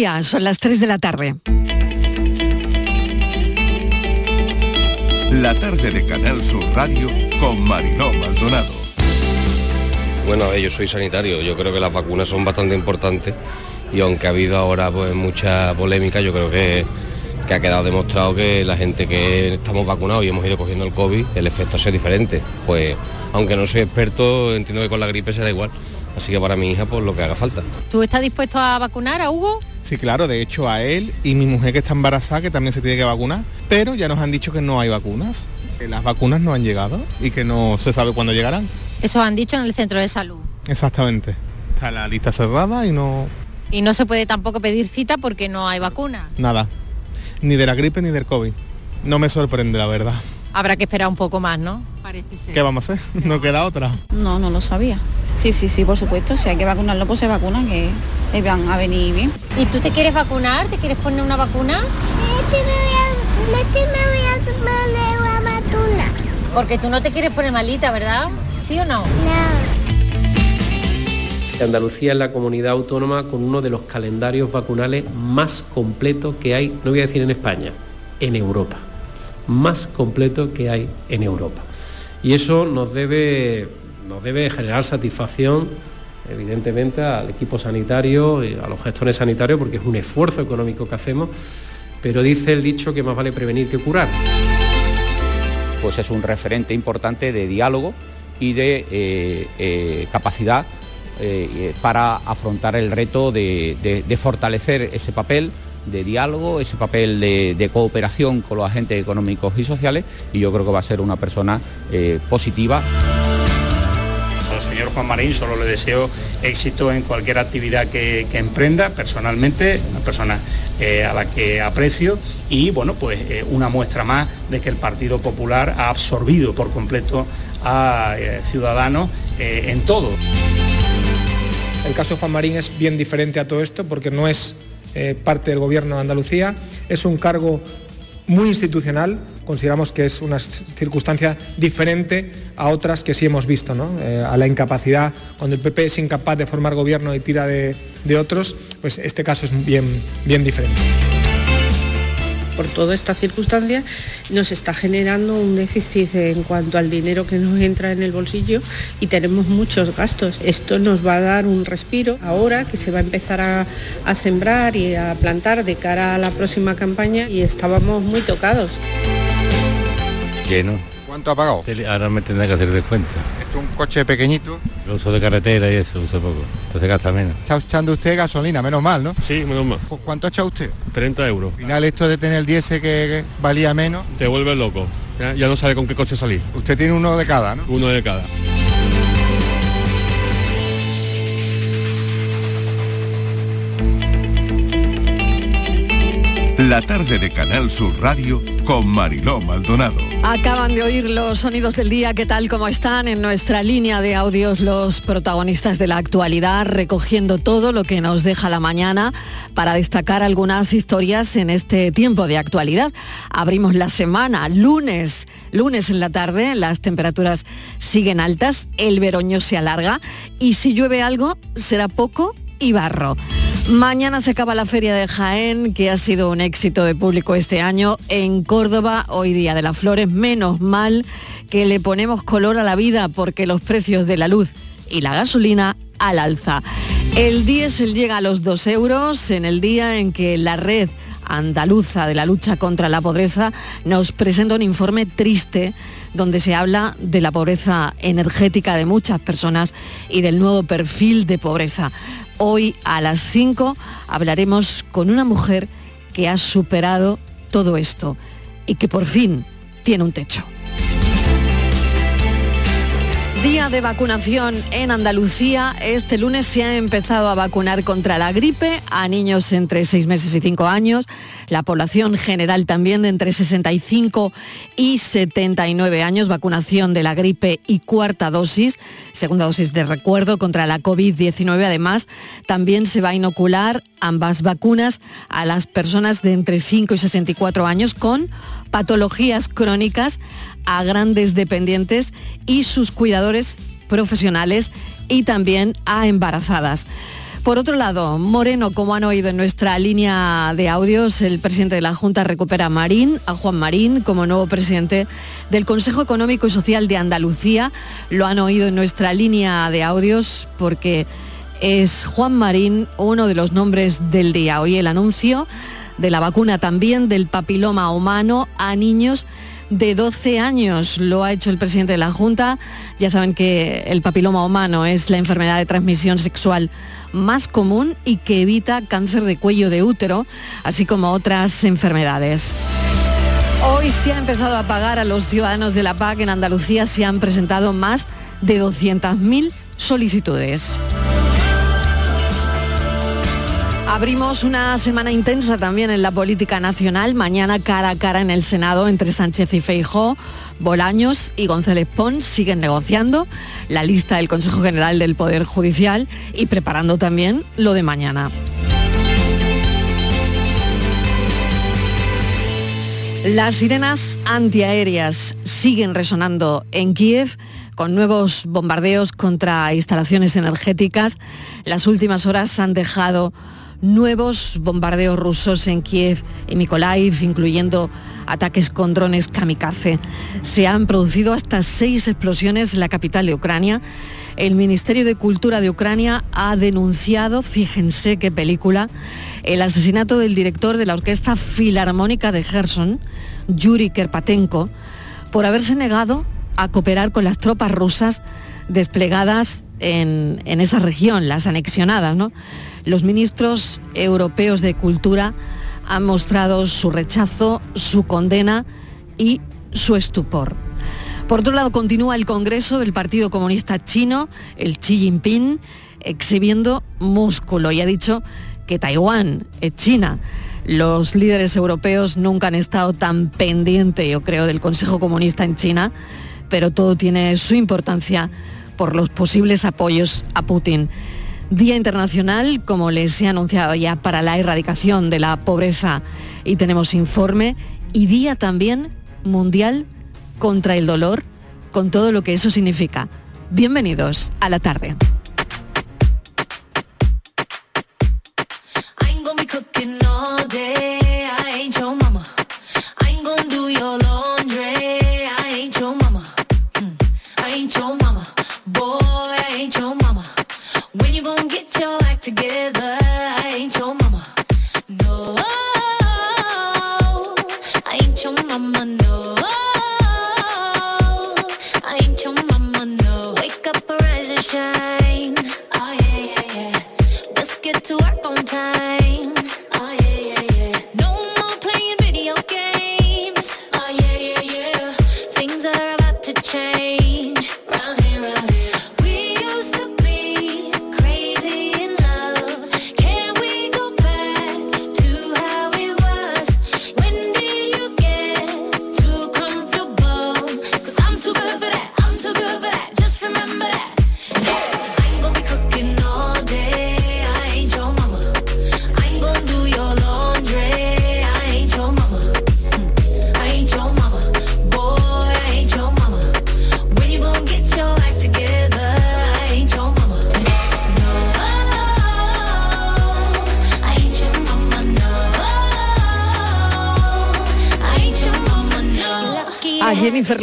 Ya, son las 3 de la tarde. La tarde de Canal Sur Radio con Mariló Maldonado. Bueno, yo soy sanitario, yo creo que las vacunas son bastante importantes y aunque ha habido ahora pues mucha polémica, yo creo que, que ha quedado demostrado que la gente que estamos vacunados y hemos ido cogiendo el COVID, el efecto es diferente. Pues aunque no soy experto, entiendo que con la gripe será igual. Así que para mi hija, pues lo que haga falta. ¿Tú estás dispuesto a vacunar a Hugo? Sí, claro, de hecho a él y mi mujer que está embarazada, que también se tiene que vacunar, pero ya nos han dicho que no hay vacunas, que las vacunas no han llegado y que no se sabe cuándo llegarán. Eso han dicho en el centro de salud. Exactamente. Está la lista cerrada y no... Y no se puede tampoco pedir cita porque no hay vacuna. Nada. Ni de la gripe ni del COVID. No me sorprende, la verdad. Habrá que esperar un poco más, ¿no? Parece ser. ¿Qué vamos a hacer? ¿No queda otra? No, no lo sabía. Sí, sí, sí, por supuesto. Si hay que vacunarlo, pues se vacunan, que les van a venir bien. ¿Y tú te quieres vacunar? ¿Te quieres poner una vacuna? Porque tú no te quieres poner malita, ¿verdad? ¿Sí o no? No. Andalucía es la comunidad autónoma con uno de los calendarios vacunales más completos que hay, no voy a decir en España, en Europa. Más completo que hay en Europa. Y eso nos debe, nos debe generar satisfacción, evidentemente, al equipo sanitario y a los gestores sanitarios, porque es un esfuerzo económico que hacemos, pero dice el dicho que más vale prevenir que curar. Pues es un referente importante de diálogo y de eh, eh, capacidad eh, para afrontar el reto de, fortalecer ese papel de diálogo, ese papel de, cooperación con los agentes económicos y sociales y yo creo que va a ser una persona eh, positiva. Al señor Juan Marín solo le deseo éxito en cualquier actividad que, emprenda, personalmente, una persona eh, a la que aprecio y bueno, pues una muestra más de que el Partido Popular ha absorbido por completo a Ciudadanos en todo. El caso de Juan Marín es bien diferente a todo esto porque no es eh, parte del gobierno de Andalucía, es un cargo muy institucional, consideramos que es una circunstancia diferente a otras que sí hemos visto, eh, a la incapacidad, cuando el PP es incapaz de formar gobierno y tira de, de otros, pues este caso es bien, bien diferente por toda esta circunstancia nos está generando un déficit en cuanto al dinero que nos entra en el bolsillo y tenemos muchos gastos. Esto nos va a dar un respiro ahora que se va a empezar a, sembrar y a plantar de cara a la próxima campaña y estábamos muy tocados. Lleno. ¿Cuánto ha pagado? Ahora me tendrá que hacer descuento. Esto es un coche pequeñito. Lo uso de carretera y eso, uso poco. Entonces gasta menos. Está echando usted gasolina, menos mal, ¿no? Sí, menos mal. ¿Cuánto ha echado usted? 30 euros. Al final esto de tener el diésel que valía menos. Te vuelve loco. Ya, ya no sabe con qué coche salir. Usted tiene uno de cada, ¿no? Uno de cada. La tarde de Canal Sur Radio con Mariló Maldonado. Acaban de oír los sonidos del día, ¿qué tal como están? En nuestra línea de audios los protagonistas de la actualidad, recogiendo todo lo que nos deja la mañana para destacar algunas historias en este tiempo de actualidad. Abrimos la semana, lunes, lunes en la tarde, las temperaturas siguen altas, el veroño se alarga y si llueve algo será poco y barro. Mañana se acaba la Feria de Jaén, que ha sido un éxito de público este año. En Córdoba, hoy Día de las Flores, menos mal que le ponemos color a la vida porque los precios de la luz y la gasolina al alza. El diésel llega a los 2 euros en el día en que la red andaluza de la lucha contra la pobreza nos presenta un informe triste donde se habla de la pobreza energética de muchas personas y del nuevo perfil de pobreza. Hoy a las 5 hablaremos con una mujer que ha superado todo esto y que por fin tiene un techo. Día de vacunación en Andalucía. Este lunes se ha empezado a vacunar contra la gripe a niños entre 6 meses y 5 años la población general también de entre 65 y 79 años, vacunación de la gripe y cuarta dosis, segunda dosis de recuerdo contra la COVID-19. Además, también se va a inocular ambas vacunas a las personas de entre 5 y 64 años con patologías crónicas, a grandes dependientes y sus cuidadores profesionales y también a embarazadas. Por otro lado, Moreno, como han oído en nuestra línea de audios, el presidente de la Junta recupera a Marín, a Juan Marín, como nuevo presidente del Consejo Económico y Social de Andalucía. Lo han oído en nuestra línea de audios porque es Juan Marín uno de los nombres del día. Hoy el anuncio de la vacuna también del papiloma humano a niños de 12 años. Lo ha hecho el presidente de la Junta. Ya saben que el papiloma humano es la enfermedad de transmisión sexual más común y que evita cáncer de cuello de útero, así como otras enfermedades. Hoy se ha empezado a pagar a los ciudadanos de la PAC. En Andalucía se han presentado más de 200.000 solicitudes. Abrimos una semana intensa también en la política nacional. Mañana cara a cara en el Senado entre Sánchez y Feijó. Bolaños y González Pons siguen negociando la lista del Consejo General del Poder Judicial y preparando también lo de mañana. Las sirenas antiaéreas siguen resonando en Kiev con nuevos bombardeos contra instalaciones energéticas. Las últimas horas han dejado nuevos bombardeos rusos en Kiev y Mykolaiv, incluyendo ataques con drones kamikaze. Se han producido hasta seis explosiones en la capital de Ucrania. El Ministerio de Cultura de Ucrania ha denunciado, fíjense qué película, el asesinato del director de la Orquesta Filarmónica de Gerson, Yuri Kerpatenko, por haberse negado a cooperar con las tropas rusas desplegadas en, en esa región, las anexionadas. ¿no? Los ministros europeos de Cultura han mostrado su rechazo, su condena y su estupor. Por otro lado, continúa el Congreso del Partido Comunista Chino, el Xi Jinping, exhibiendo músculo y ha dicho que Taiwán es China. Los líderes europeos nunca han estado tan pendientes, yo creo, del Consejo Comunista en China, pero todo tiene su importancia por los posibles apoyos a Putin. Día Internacional, como les he anunciado ya, para la erradicación de la pobreza y tenemos informe, y Día también Mundial contra el Dolor, con todo lo que eso significa. Bienvenidos a la tarde.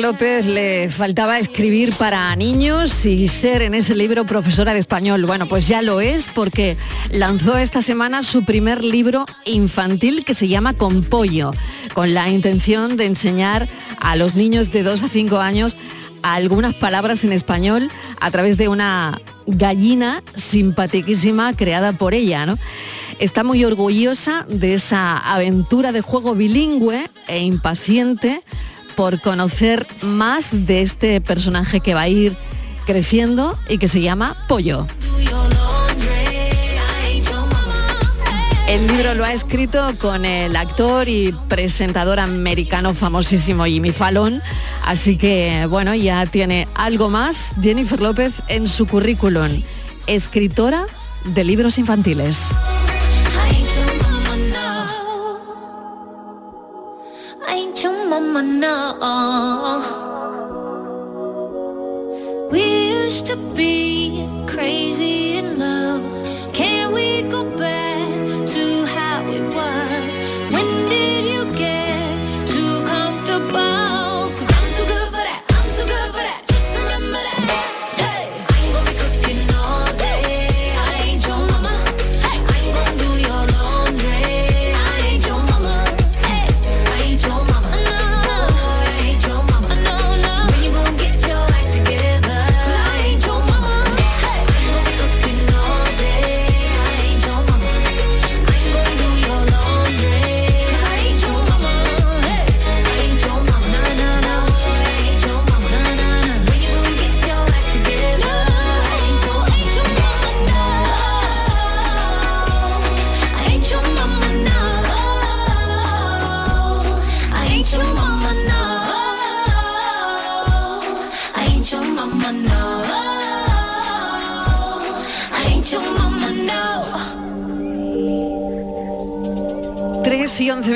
López le faltaba escribir para niños y ser en ese libro profesora de español. Bueno, pues ya lo es porque lanzó esta semana su primer libro infantil que se llama Con Pollo, con la intención de enseñar a los niños de 2 a 5 años algunas palabras en español a través de una gallina simpaticísima creada por ella, ¿no? Está muy orgullosa de esa aventura de juego bilingüe e impaciente por conocer más de este personaje que va a ir creciendo y que se llama Pollo. El libro lo ha escrito con el actor y presentador americano famosísimo Jimmy Fallon, así que bueno, ya tiene algo más Jennifer López en su currículum, escritora de libros infantiles. No. We used to be crazy in love. Can we go back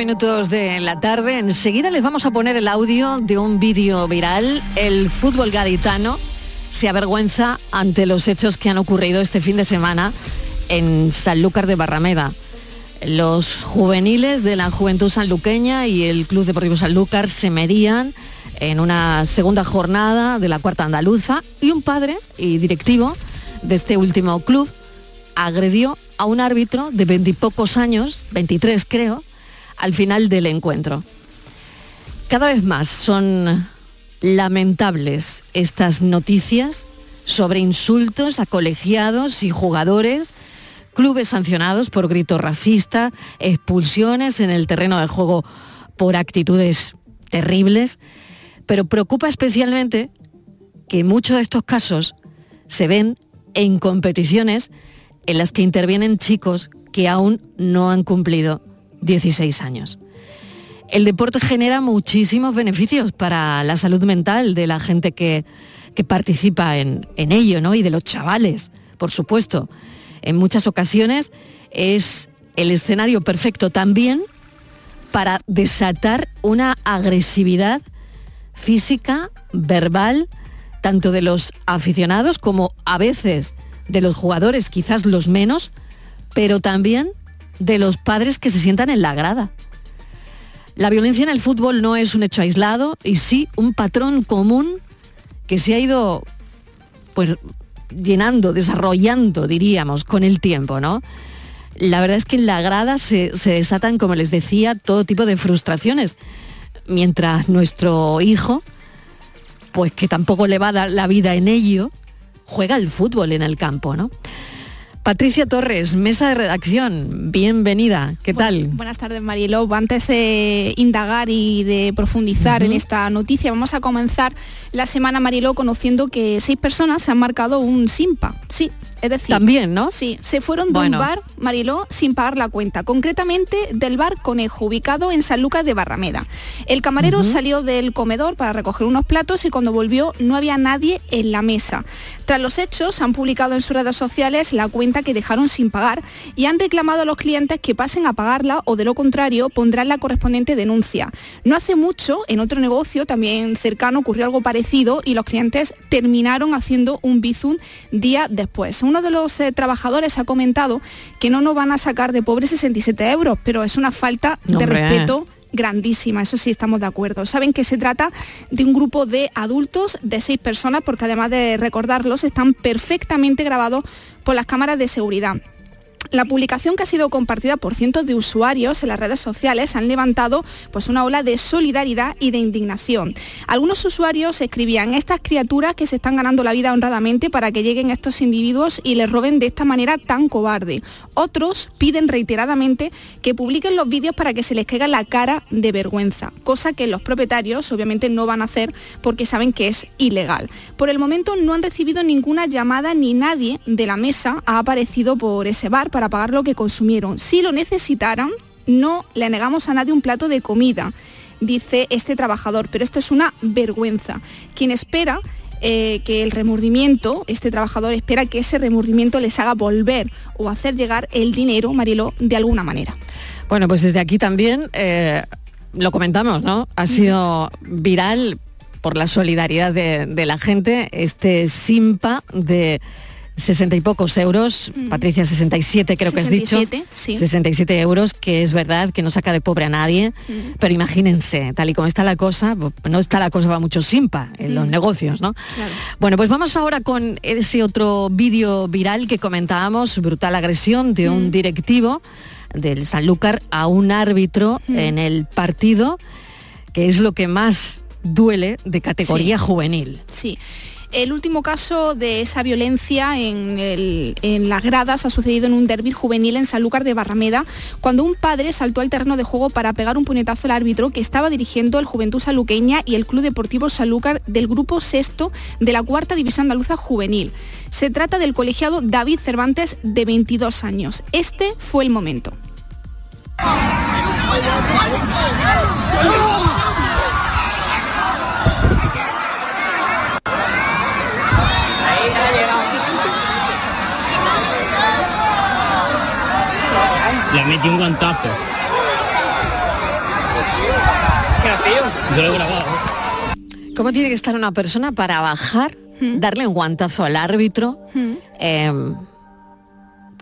minutos de la tarde. Enseguida les vamos a poner el audio de un vídeo viral. El fútbol gaditano se avergüenza ante los hechos que han ocurrido este fin de semana en Sanlúcar de Barrameda. Los juveniles de la Juventud Sanluqueña y el Club Deportivo Sanlúcar se medían en una segunda jornada de la cuarta andaluza y un padre y directivo de este último club agredió a un árbitro de veintipocos años, 23 creo, al final del encuentro. Cada vez más son lamentables estas noticias sobre insultos a colegiados y jugadores, clubes sancionados por grito racista, expulsiones en el terreno de juego por actitudes terribles, pero preocupa especialmente que muchos de estos casos se ven en competiciones en las que intervienen chicos que aún no han cumplido 16 años. El deporte genera muchísimos beneficios para la salud mental de la gente que, que participa en, en ello, ¿no? Y de los chavales, por supuesto. En muchas ocasiones es el escenario perfecto también para desatar una agresividad física, verbal, tanto de los aficionados como a veces de los jugadores, quizás los menos, pero también de los padres que se sientan en la grada. La violencia en el fútbol no es un hecho aislado y sí un patrón común que se ha ido pues llenando, desarrollando, diríamos, con el tiempo, ¿no? La verdad es que en la grada se, se desatan, como les decía, todo tipo de frustraciones, mientras nuestro hijo, pues que tampoco le va a dar la vida en ello, juega el fútbol en el campo, ¿no? Patricia Torres, mesa de redacción, bienvenida, ¿qué tal? Buenas tardes, Marielo. Antes de indagar y de profundizar en esta noticia, vamos a comenzar la semana, Marielo, conociendo que seis personas se han marcado un SIMPA. Sí, es decir... También, ¿no? Sí, se fueron de Bueno. un bar, Mariló, sin pagar la cuenta. Concretamente del bar Conejo, ubicado en San Lucas de Barrameda. El camarero salió del comedor para recoger unos platos y cuando volvió no había nadie en la mesa. Tras los hechos, han publicado en sus redes sociales la cuenta que dejaron sin pagar y han reclamado a los clientes que pasen a pagarla o de lo contrario pondrán la correspondiente denuncia. No hace mucho, en otro negocio también cercano, ocurrió algo parecido y los clientes terminaron haciendo un bizum día después. Uno de los eh, trabajadores ha comentado que no nos van a sacar de pobres 67 euros, pero es una falta de Hombre. respeto grandísima, eso sí estamos de acuerdo. Saben que se trata de un grupo de adultos de seis personas, porque además de recordarlos, están perfectamente grabados por las cámaras de seguridad. La publicación que ha sido compartida por cientos de usuarios en las redes sociales han levantado pues una ola de solidaridad y de indignación. Algunos usuarios escribían estas criaturas que se están ganando la vida honradamente para que lleguen estos individuos y les roben de esta manera tan cobarde. Otros piden reiteradamente que publiquen los vídeos para que se les caiga la cara de vergüenza, cosa que los propietarios obviamente no van a hacer porque saben que es ilegal. Por el momento no han recibido ninguna llamada ni nadie de la mesa ha aparecido por ese bar para pagar lo que consumieron. Si lo necesitaran, no le negamos a nadie un plato de comida, dice este trabajador, pero esto es una vergüenza. Quien espera eh, que el remordimiento, este trabajador espera que ese remordimiento les haga volver o hacer llegar el dinero, Mariló, de alguna manera. Bueno, pues desde aquí también eh, lo comentamos, ¿no? Ha sido viral por la solidaridad de, de la gente este SIMPA de 60 y pocos euros, Patricia 67 creo que has dicho. 67, sí. 67 euros, que es verdad que no saca de pobre a nadie, Mm. pero imagínense, tal y como está la cosa, no está la cosa para mucho simpa en los Mm. negocios, ¿no? Bueno, pues vamos ahora con ese otro vídeo viral que comentábamos, brutal agresión de un directivo del Sanlúcar a un árbitro en el partido, que es lo que más duele de categoría Sí. juvenil. Sí. El último caso de esa violencia en, las gradas ha sucedido en un derby juvenil en Sanlúcar de Barrameda, cuando un padre saltó al terreno de juego para pegar un puñetazo al árbitro que estaba dirigiendo el Juventud Saluqueña y el Club Deportivo Sanlúcar del grupo sexto de la cuarta división andaluza juvenil. Se trata del colegiado David Cervantes de 22 años. Este fue el momento. Le metí un guantazo. Yo lo he grabado. ¿Cómo tiene que estar una persona para bajar, darle un guantazo al árbitro, eh,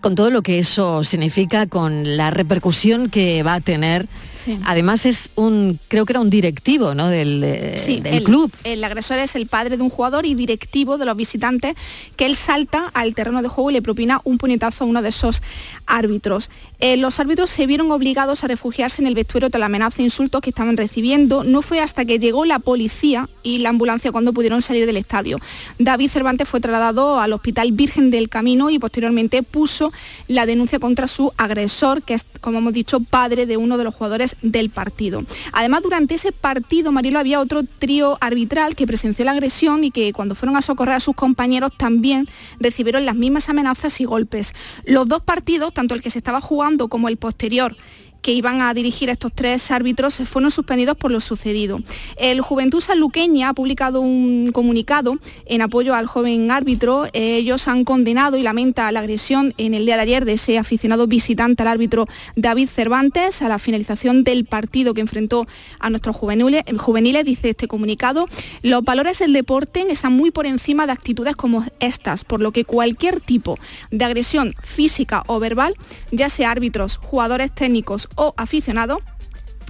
con todo lo que eso significa, con la repercusión que va a tener? Sí. Además es un, creo que era un directivo, ¿no? Del, eh, Sí, del el, club. El agresor es el padre de un jugador y directivo de los visitantes que él salta al terreno de juego y le propina un puñetazo a uno de esos árbitros. Eh, los árbitros se vieron obligados a refugiarse en el vestuario tras la amenaza e insultos que estaban recibiendo. No fue hasta que llegó la policía y la ambulancia cuando pudieron salir del estadio. David Cervantes fue trasladado al Hospital Virgen del Camino y posteriormente puso la denuncia contra su agresor, que es, como hemos dicho, padre de uno de los jugadores del partido. Además, durante ese partido, Marilo, había otro trío arbitral que presenció la agresión y que cuando fueron a socorrer a sus compañeros también recibieron las mismas amenazas y golpes. Los dos partidos, tanto el que se estaba jugando como el posterior, que iban a dirigir estos tres árbitros fueron suspendidos por lo sucedido. El Juventud Sanluqueña ha publicado un comunicado en apoyo al joven árbitro. Ellos han condenado y lamenta la agresión en el día de ayer de ese aficionado visitante al árbitro David Cervantes a la finalización del partido que enfrentó a nuestros juveniles, juveniles dice este comunicado. Los valores del deporte están muy por encima de actitudes como estas, por lo que cualquier tipo de agresión física o verbal, ya sea árbitros, jugadores técnicos o aficionados,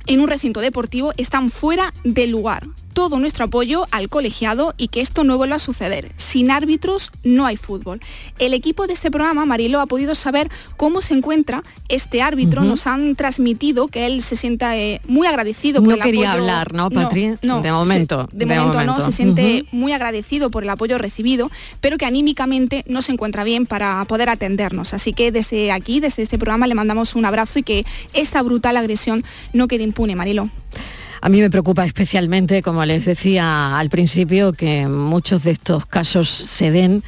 en un recinto deportivo están fuera de lugar. Todo nuestro apoyo al colegiado y que esto no vuelva a suceder. Sin árbitros no hay fútbol. El equipo de este programa, Marilo, ha podido saber cómo se encuentra este árbitro. Nos han transmitido que él se sienta eh, muy agradecido por No el quería apoyo- hablar, ¿no, Patri? no, De momento, se- de, de momento, no, se siente muy agradecido por el apoyo recibido, pero que anímicamente no se encuentra bien para poder atendernos. Así que desde aquí, desde este programa, le mandamos un abrazo y que esta brutal agresión no quede impune, Marilo. A mí me preocupa especialmente, como les decía al principio, que muchos de estos casos se den.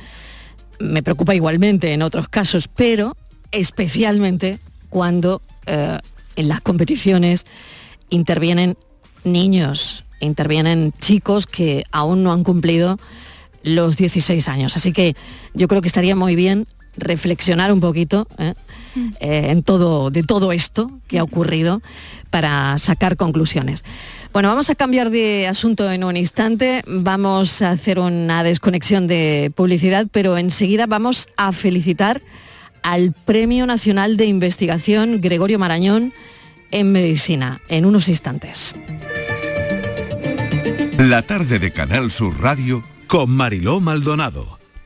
Me preocupa igualmente en otros casos, pero especialmente cuando eh, en las competiciones intervienen niños, intervienen chicos que aún no han cumplido los 16 años. Así que yo creo que estaría muy bien reflexionar un poquito ¿eh? Eh, en todo, de todo esto que ha ocurrido para sacar conclusiones. Bueno, vamos a cambiar de asunto en un instante, vamos a hacer una desconexión de publicidad, pero enseguida vamos a felicitar al Premio Nacional de Investigación Gregorio Marañón en Medicina, en unos instantes. La tarde de Canal Sur Radio con Mariló Maldonado.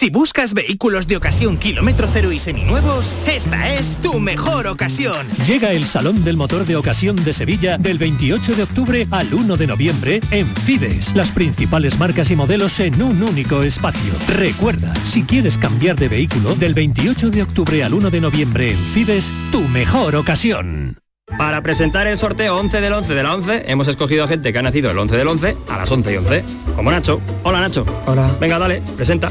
Si buscas vehículos de ocasión kilómetro cero y seminuevos, esta es tu mejor ocasión. Llega el Salón del Motor de Ocasión de Sevilla del 28 de octubre al 1 de noviembre en Fides. Las principales marcas y modelos en un único espacio. Recuerda, si quieres cambiar de vehículo, del 28 de octubre al 1 de noviembre en Fides, tu mejor ocasión. Para presentar el sorteo 11 del 11 de la 11, hemos escogido a gente que ha nacido el 11 del 11 a las 11 y 11. Como Nacho. Hola Nacho. Hola. Venga, dale, presenta.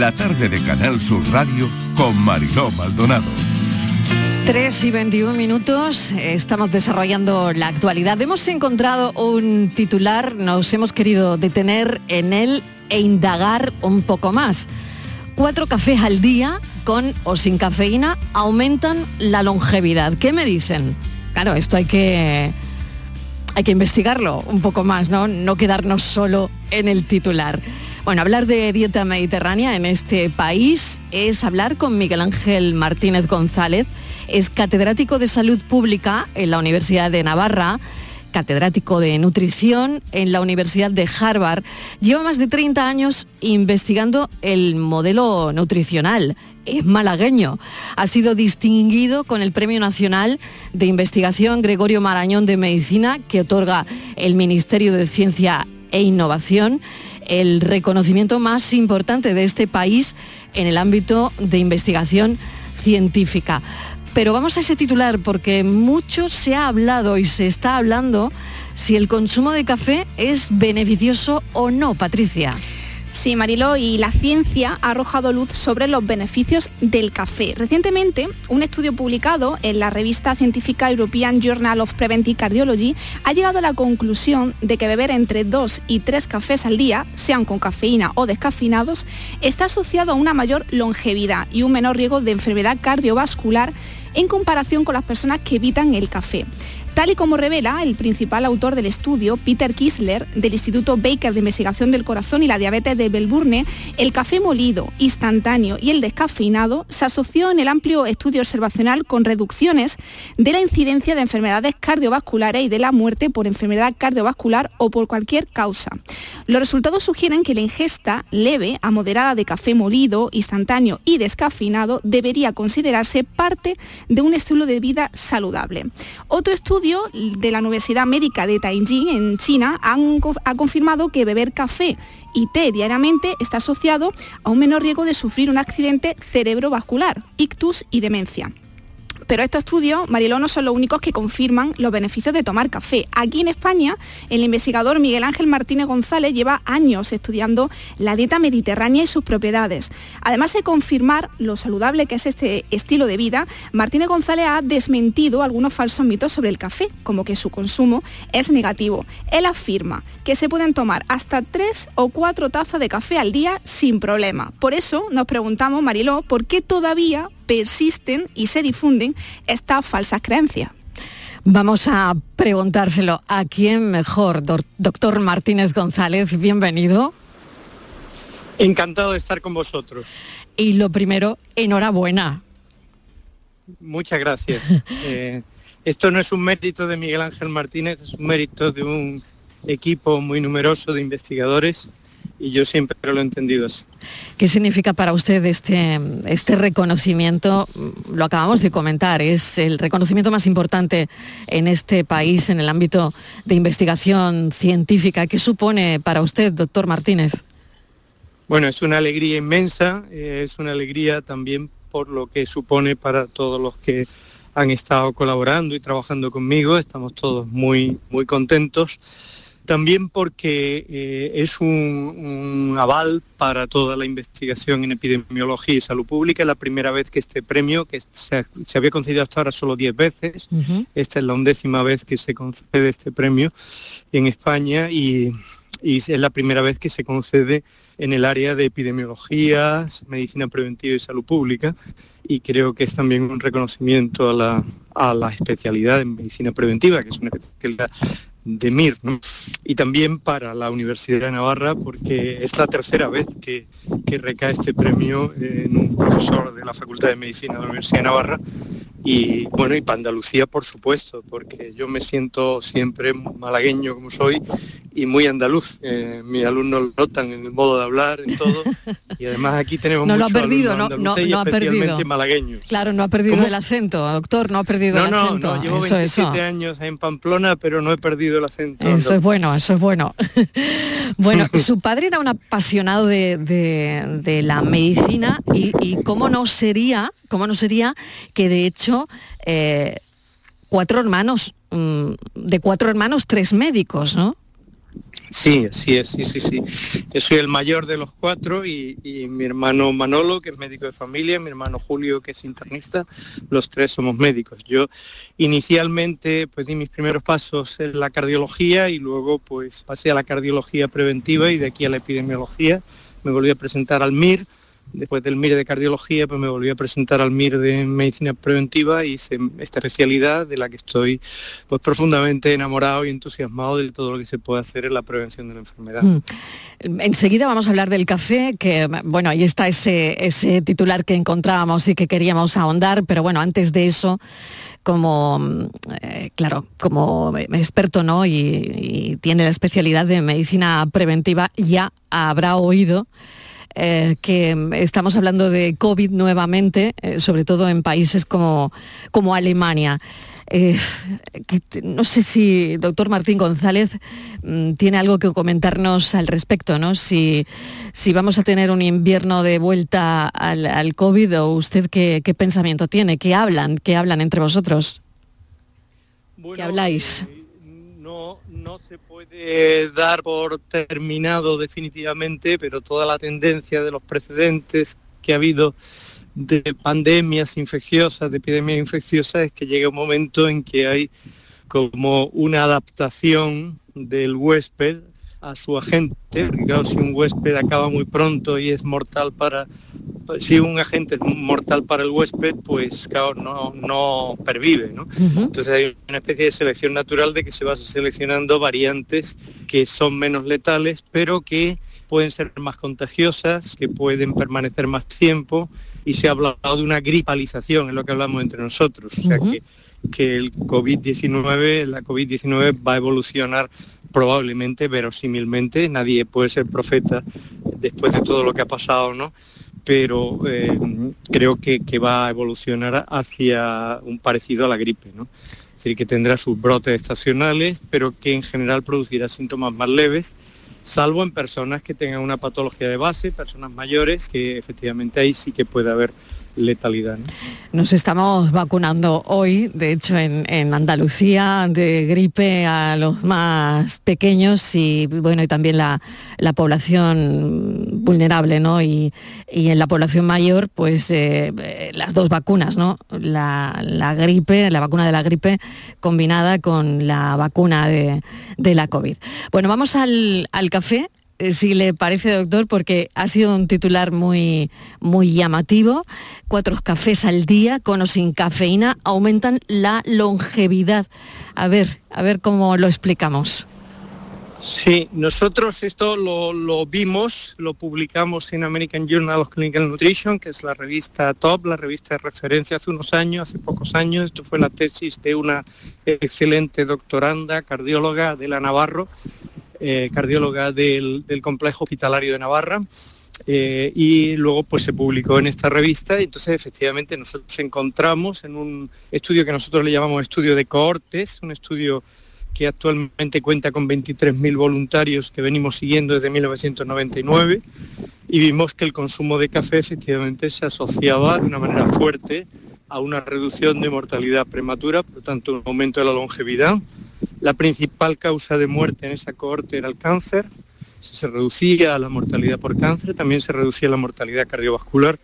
La tarde de Canal Sur Radio con Mariló Maldonado. 3 y 21 minutos, estamos desarrollando la actualidad. Hemos encontrado un titular, nos hemos querido detener en él e indagar un poco más. Cuatro cafés al día, con o sin cafeína, aumentan la longevidad. ¿Qué me dicen? Claro, esto hay que, hay que investigarlo un poco más, ¿no? No quedarnos solo en el titular. Bueno, hablar de dieta mediterránea en este país es hablar con Miguel Ángel Martínez González. Es catedrático de salud pública en la Universidad de Navarra, catedrático de nutrición en la Universidad de Harvard. Lleva más de 30 años investigando el modelo nutricional. Es malagueño. Ha sido distinguido con el Premio Nacional de Investigación Gregorio Marañón de Medicina que otorga el Ministerio de Ciencia e Innovación el reconocimiento más importante de este país en el ámbito de investigación científica. Pero vamos a ese titular porque mucho se ha hablado y se está hablando si el consumo de café es beneficioso o no, Patricia. Sí, Mariló, y la ciencia ha arrojado luz sobre los beneficios del café. Recientemente, un estudio publicado en la revista científica European Journal of Preventive Cardiology ha llegado a la conclusión de que beber entre 2 y 3 cafés al día, sean con cafeína o descafeinados, está asociado a una mayor longevidad y un menor riesgo de enfermedad cardiovascular en comparación con las personas que evitan el café. Tal y como revela el principal autor del estudio, Peter Kisler, del Instituto Baker de Investigación del Corazón y la Diabetes de Melbourne, el café molido, instantáneo y el descafeinado se asoció en el amplio estudio observacional con reducciones de la incidencia de enfermedades cardiovasculares y de la muerte por enfermedad cardiovascular o por cualquier causa. Los resultados sugieren que la ingesta leve a moderada de café molido, instantáneo y descafeinado debería considerarse parte de un estilo de vida saludable. Otro estudio de la Universidad Médica de Tianjin en China han ha confirmado que beber café y té diariamente está asociado a un menor riesgo de sufrir un accidente cerebrovascular, ictus y demencia. Pero estos estudios, Mariló, no son los únicos que confirman los beneficios de tomar café. Aquí en España, el investigador Miguel Ángel Martínez González lleva años estudiando la dieta mediterránea y sus propiedades. Además de confirmar lo saludable que es este estilo de vida, Martínez González ha desmentido algunos falsos mitos sobre el café, como que su consumo es negativo. Él afirma que se pueden tomar hasta tres o cuatro tazas de café al día sin problema. Por eso nos preguntamos, Mariló, ¿por qué todavía persisten y se difunden estas falsas creencias? Vamos a preguntárselo a quién mejor, doctor Martínez González, bienvenido. Encantado de estar con vosotros. Y lo primero, enhorabuena. Muchas gracias. Eh, esto no es un mérito de Miguel Ángel Martínez, es un mérito de un equipo muy numeroso de investigadores y yo siempre lo he entendido así. ¿Qué significa para usted este, este reconocimiento? Lo acabamos de comentar, es el reconocimiento más importante en este país en el ámbito de investigación científica. ¿Qué supone para usted, doctor Martínez? Bueno, es una alegría inmensa, eh, es una alegría también por lo que supone para todos los que han estado colaborando y trabajando conmigo. Estamos todos muy, muy contentos También porque eh, es un, un aval para toda la investigación en epidemiología y salud pública. Es la primera vez que este premio, que se, se había concedido hasta ahora solo 10 veces, esta es la undécima vez que se concede este premio en España y, y es la primera vez que se concede en el área de epidemiología, medicina preventiva y salud pública y creo que es también un reconocimiento a la, a la especialidad en medicina preventiva, que es una especialidad de MIR, y también para la Universidad de Navarra, porque es la tercera vez que, que recae este premio en un profesor de la Facultad de Medicina de la Universidad de Navarra, y bueno, y para Andalucía, por supuesto, porque yo me siento siempre malagueño como soy y muy andaluz. Eh, mis alumnos lo notan en el modo de hablar, en todo, y además aquí tenemos No lo ha muchos perdido, no, no, no ha perdido. malagueños. Claro, no ha perdido ¿Cómo? el acento, doctor, no ha perdido No, el no, acento. no, llevo eso, 27 eso. años en Pamplona, pero no he perdido el acento. Eso es bueno, eso es bueno. bueno, su padre era un apasionado de, de- de la medicina y, y cómo no sería, cómo no sería que de hecho eh, cuatro hermanos, mm, de cuatro hermanos, tres médicos, ¿no? Sí, sí, es, sí, sí, sí. Yo soy el mayor de los cuatro y, y mi hermano Manolo, que es médico de familia, mi hermano Julio, que es internista, los tres somos médicos. Yo inicialmente pues di mis primeros pasos en la cardiología y luego pues pasé a la cardiología preventiva y de aquí a la epidemiología. Me volví a presentar al MIR, después del MIR de cardiología pues me volví a presentar al MIR de medicina preventiva y esta especialidad de la que estoy pues profundamente enamorado y entusiasmado de todo lo que se puede hacer en la prevención de la enfermedad. Mm. Enseguida vamos a hablar del café, que bueno, ahí está ese, ese titular que encontrábamos y que queríamos ahondar, pero bueno, antes de eso, como, eh, claro, como experto, ¿no? Y tiene la especialidad de medicina preventiva, ya habrá oído eh, que estamos hablando de COVID nuevamente, eh, sobre todo en países como, como Alemania. Eh, que no sé si doctor Martín González mm, tiene algo que comentarnos al respecto, ¿no? Si, si vamos a tener un invierno de vuelta al, al COVID o usted qué, qué pensamiento tiene, qué hablan, qué hablan entre vosotros. ¿Qué habláis? No, se puede dar por terminado definitivamente, pero toda la tendencia de los precedentes que ha habido de pandemias infecciosas, de epidemias infecciosas, es que llega un momento en que hay como una adaptación del huésped a su agente, porque claro, si un huésped acaba muy pronto y es mortal para, si un agente es mortal para el huésped, pues claro, no, no pervive, ¿no? Entonces hay una especie de selección natural de que se va seleccionando variantes que son menos letales, pero que pueden ser más contagiosas, que pueden permanecer más tiempo y se ha hablado de una gripalización, es lo que hablamos entre nosotros, o sea que, que el COVID-19, la COVID-19 va a evolucionar probablemente, verosímilmente, nadie puede ser profeta después de todo lo que ha pasado, ¿no? Pero eh, creo que, que va a evolucionar hacia un parecido a la gripe, ¿no? Es decir, que tendrá sus brotes estacionales, pero que en general producirá síntomas más leves, salvo en personas que tengan una patología de base, personas mayores, que efectivamente ahí sí que puede haber letalidad. ¿no? Nos estamos vacunando hoy, de hecho en, en Andalucía, de gripe a los más pequeños y bueno, y también la, la población vulnerable, ¿no? Y, y en la población mayor, pues eh, eh, las dos vacunas, ¿no? La, la gripe, la vacuna de la gripe combinada con la vacuna de, de la COVID. Bueno, vamos al, al café si le parece, doctor, porque ha sido un titular muy, muy llamativo. Cuatro cafés al día, con o sin cafeína, aumentan la longevidad. A ver, a ver cómo lo explicamos. Sí, nosotros esto lo, lo vimos, lo publicamos en American Journal of Clinical Nutrition, que es la revista top, la revista de referencia hace unos años, hace pocos años. Esto fue la tesis de una excelente doctoranda, cardióloga de la Navarro, eh, cardióloga del, complejo hospitalario de Navarra. eh, y luego pues se publicó en esta revista y entonces efectivamente nosotros encontramos en un estudio que nosotros le llamamos estudio de cohortes, un estudio que actualmente cuenta con 23.000 voluntarios que venimos siguiendo desde 1999 y vimos que el consumo de café efectivamente se asociaba de una manera fuerte a una reducción de mortalidad prematura, por lo tanto un aumento de la longevidad La principal causa de muerte en esa cohorte era el cáncer, se reducía la mortalidad por cáncer, también se reducía la mortalidad cardiovascular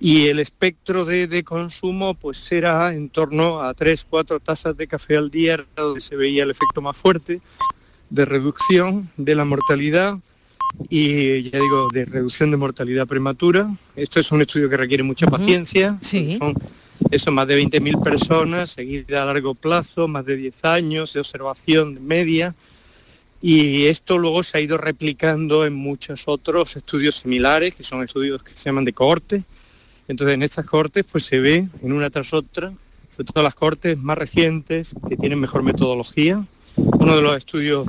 y el espectro de, de consumo pues era en torno a 3-4 tazas de café al día, donde se veía el efecto más fuerte de reducción de la mortalidad y ya digo, de reducción de mortalidad prematura. Esto es un estudio que requiere mucha paciencia. Son eso, más de 20.000 personas, seguida a largo plazo, más de 10 años de observación media. Y esto luego se ha ido replicando en muchos otros estudios similares, que son estudios que se llaman de cohorte. Entonces en estas cohortes pues se ve en una tras otra, sobre todo las cohortes más recientes, que tienen mejor metodología. Uno de los estudios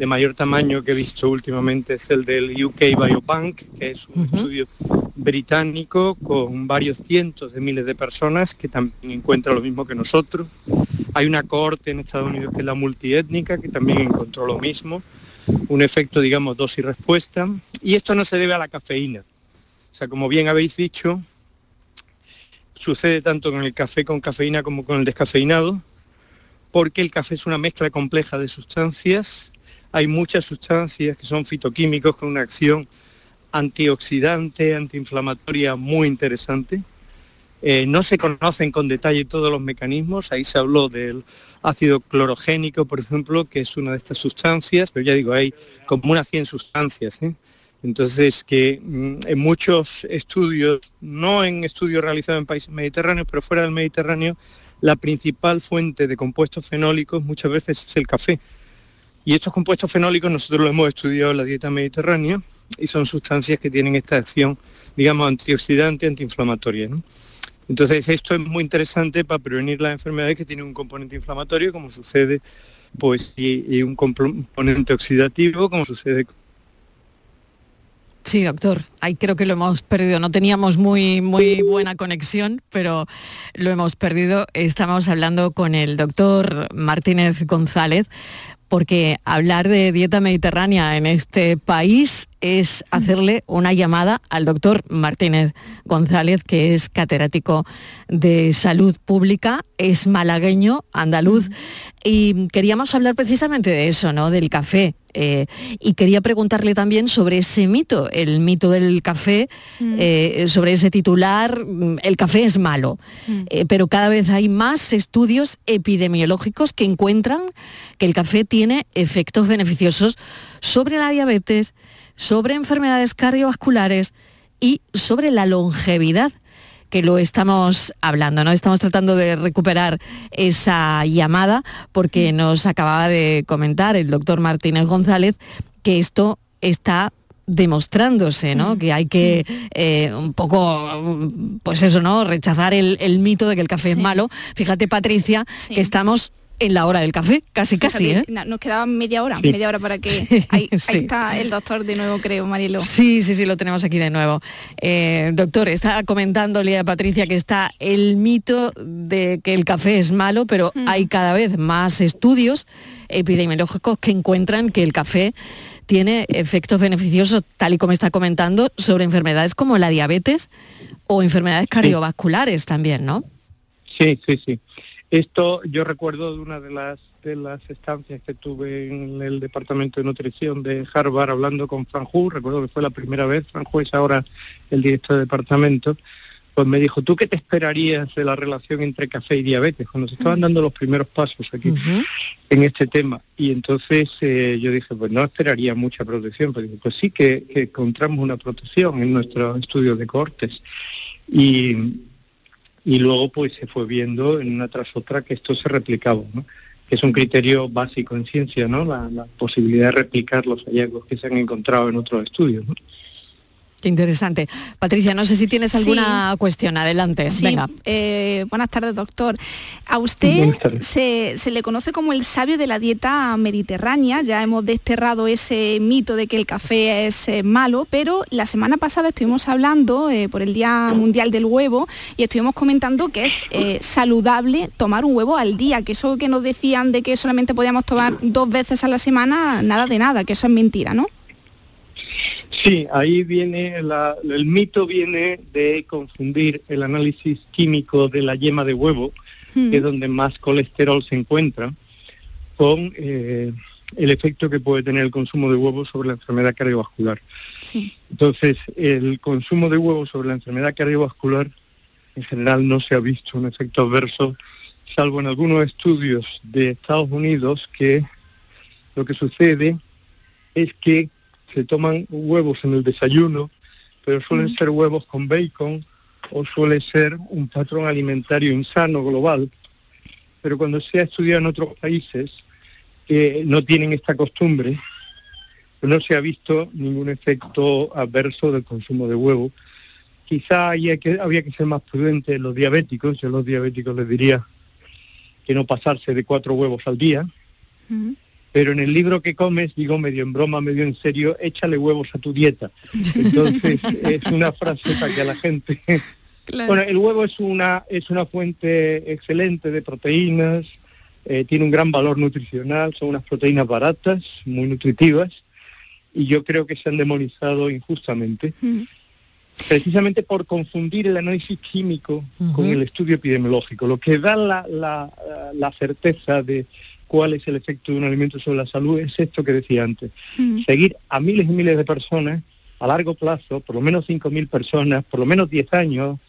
de mayor tamaño que he visto últimamente es el del UK Biobank, que es un estudio británico con varios cientos de miles de personas que también encuentra lo mismo que nosotros. Hay una cohorte en Estados Unidos que es la multiétnica, que también encontró lo mismo, un efecto, digamos, dosis respuesta. Y esto no se debe a la cafeína. O sea, como bien habéis dicho, sucede tanto con el café con cafeína como con el descafeinado, porque el café es una mezcla compleja de sustancias. Hay muchas sustancias que son fitoquímicos con una acción antioxidante, antiinflamatoria muy interesante. Eh, no se conocen con detalle todos los mecanismos, ahí se habló del ácido clorogénico, por ejemplo, que es una de estas sustancias, pero ya digo, hay como unas 100 sustancias. ¿eh? Entonces, que mm, en muchos estudios, no en estudios realizados en países mediterráneos, pero fuera del Mediterráneo, la principal fuente de compuestos fenólicos muchas veces es el café. Y estos compuestos fenólicos nosotros los hemos estudiado en la dieta mediterránea y son sustancias que tienen esta acción, digamos, antioxidante, antiinflamatoria. ¿no? Entonces esto es muy interesante para prevenir las enfermedades que tienen un componente inflamatorio, como sucede, pues, y, y un componente oxidativo, como sucede Sí, doctor. Ahí creo que lo hemos perdido. No teníamos muy, muy buena conexión, pero lo hemos perdido. Estamos hablando con el doctor Martínez González, porque hablar de dieta mediterránea en este país es hacerle una llamada al doctor Martínez González, que es catedrático de salud pública, es malagueño, andaluz, y queríamos hablar precisamente de eso, ¿no? Del café. eh, y quería preguntarle también sobre ese mito, el mito del café, eh, sobre ese titular, mm, el café es malo. Eh, pero cada vez hay más estudios epidemiológicos que encuentran que el café tiene efectos beneficiosos sobre la diabetes, sobre enfermedades cardiovasculares y sobre la longevidad que lo estamos hablando, ¿no? Estamos tratando de recuperar esa llamada porque nos acababa de comentar el doctor Martínez González que esto está demostrándose, ¿no? Que hay que eh, un poco, pues eso, ¿no? Rechazar el, el mito de que el café es malo. Fíjate, Patricia, que estamos en la hora del café, casi, casi, ¿eh? Nos quedaba media hora, Sí. media hora para que... Sí, ahí, ahí sí. está el doctor de nuevo, creo, Marilo. Sí, sí, sí, lo tenemos aquí de nuevo. Eh, doctor, está comentándole a Patricia que está el mito de que el café es malo, pero hay cada vez más estudios epidemiológicos que encuentran que el café tiene efectos beneficiosos, tal y como está comentando, sobre enfermedades como la diabetes o enfermedades cardiovasculares también, ¿no? Sí, sí, sí. Esto yo recuerdo de una de las de las estancias que tuve en el departamento de nutrición de Harvard hablando con Fran Hu, recuerdo que fue la primera vez, Fran Hu es ahora el director de departamento, pues me dijo, ¿tú qué te esperarías de la relación entre café y diabetes? Cuando se estaban dando los primeros pasos aquí en este tema. Y entonces eh, yo dije, pues no esperaría mucha protección, pero dije, pues sí que, que encontramos una protección en nuestro estudio de cortes. Y, y luego pues se fue viendo en una tras otra que esto se replicaba, ¿no? que es un criterio básico en ciencia, ¿no? La, posibilidad de replicar los hallazgos que se han encontrado en otros estudios. Qué interesante. Patricia, no sé si tienes alguna cuestión. Adelante, Sí, venga. eh, buenas tardes, doctor. A usted se, se le conoce como el sabio de la dieta mediterránea. Ya hemos desterrado ese mito de que el café es eh, malo, pero la semana pasada estuvimos hablando eh, por el Día Mundial del Huevo y estuvimos comentando que es eh, saludable tomar un huevo al día, que eso que nos decían de que solamente podíamos tomar dos veces a la semana, nada de nada, que eso es mentira, ¿no? Sí, ahí viene, la- el mito viene de confundir el análisis químico de la yema de huevo, que es donde más colesterol se encuentra, con eh, el efecto que puede tener el consumo de huevos sobre la enfermedad cardiovascular. Sí. Entonces, el consumo de huevos sobre la enfermedad cardiovascular en general no se ha visto un efecto adverso, salvo en algunos estudios de Estados Unidos que lo que sucede es que se toman huevos en el desayuno, pero suelen ser huevos con bacon o suele ser un patrón alimentario insano global. Pero cuando se ha estudiado en otros países que no tienen esta costumbre, no se ha visto ningún efecto adverso del consumo de huevo. Quizá había que, había que ser más prudente en los diabéticos. Yo a los diabéticos les diría que no pasarse de cuatro huevos al día. Pero en el libro que comes, digo medio en broma, medio en serio, échale huevos a tu dieta. Entonces es una frase para que a la gente... Bueno, el huevo es una, es una fuente excelente de proteínas, eh, tiene un gran valor nutricional, son unas proteínas baratas, muy nutritivas, y yo creo que se han demonizado injustamente, precisamente por confundir el análisis químico con el estudio epidemiológico, lo que da la, la, la certeza de cuál es el efecto de un alimento sobre la salud es esto que decía antes, seguir a miles y miles de personas a largo plazo, por lo menos 5.000 personas, por lo menos 10 años,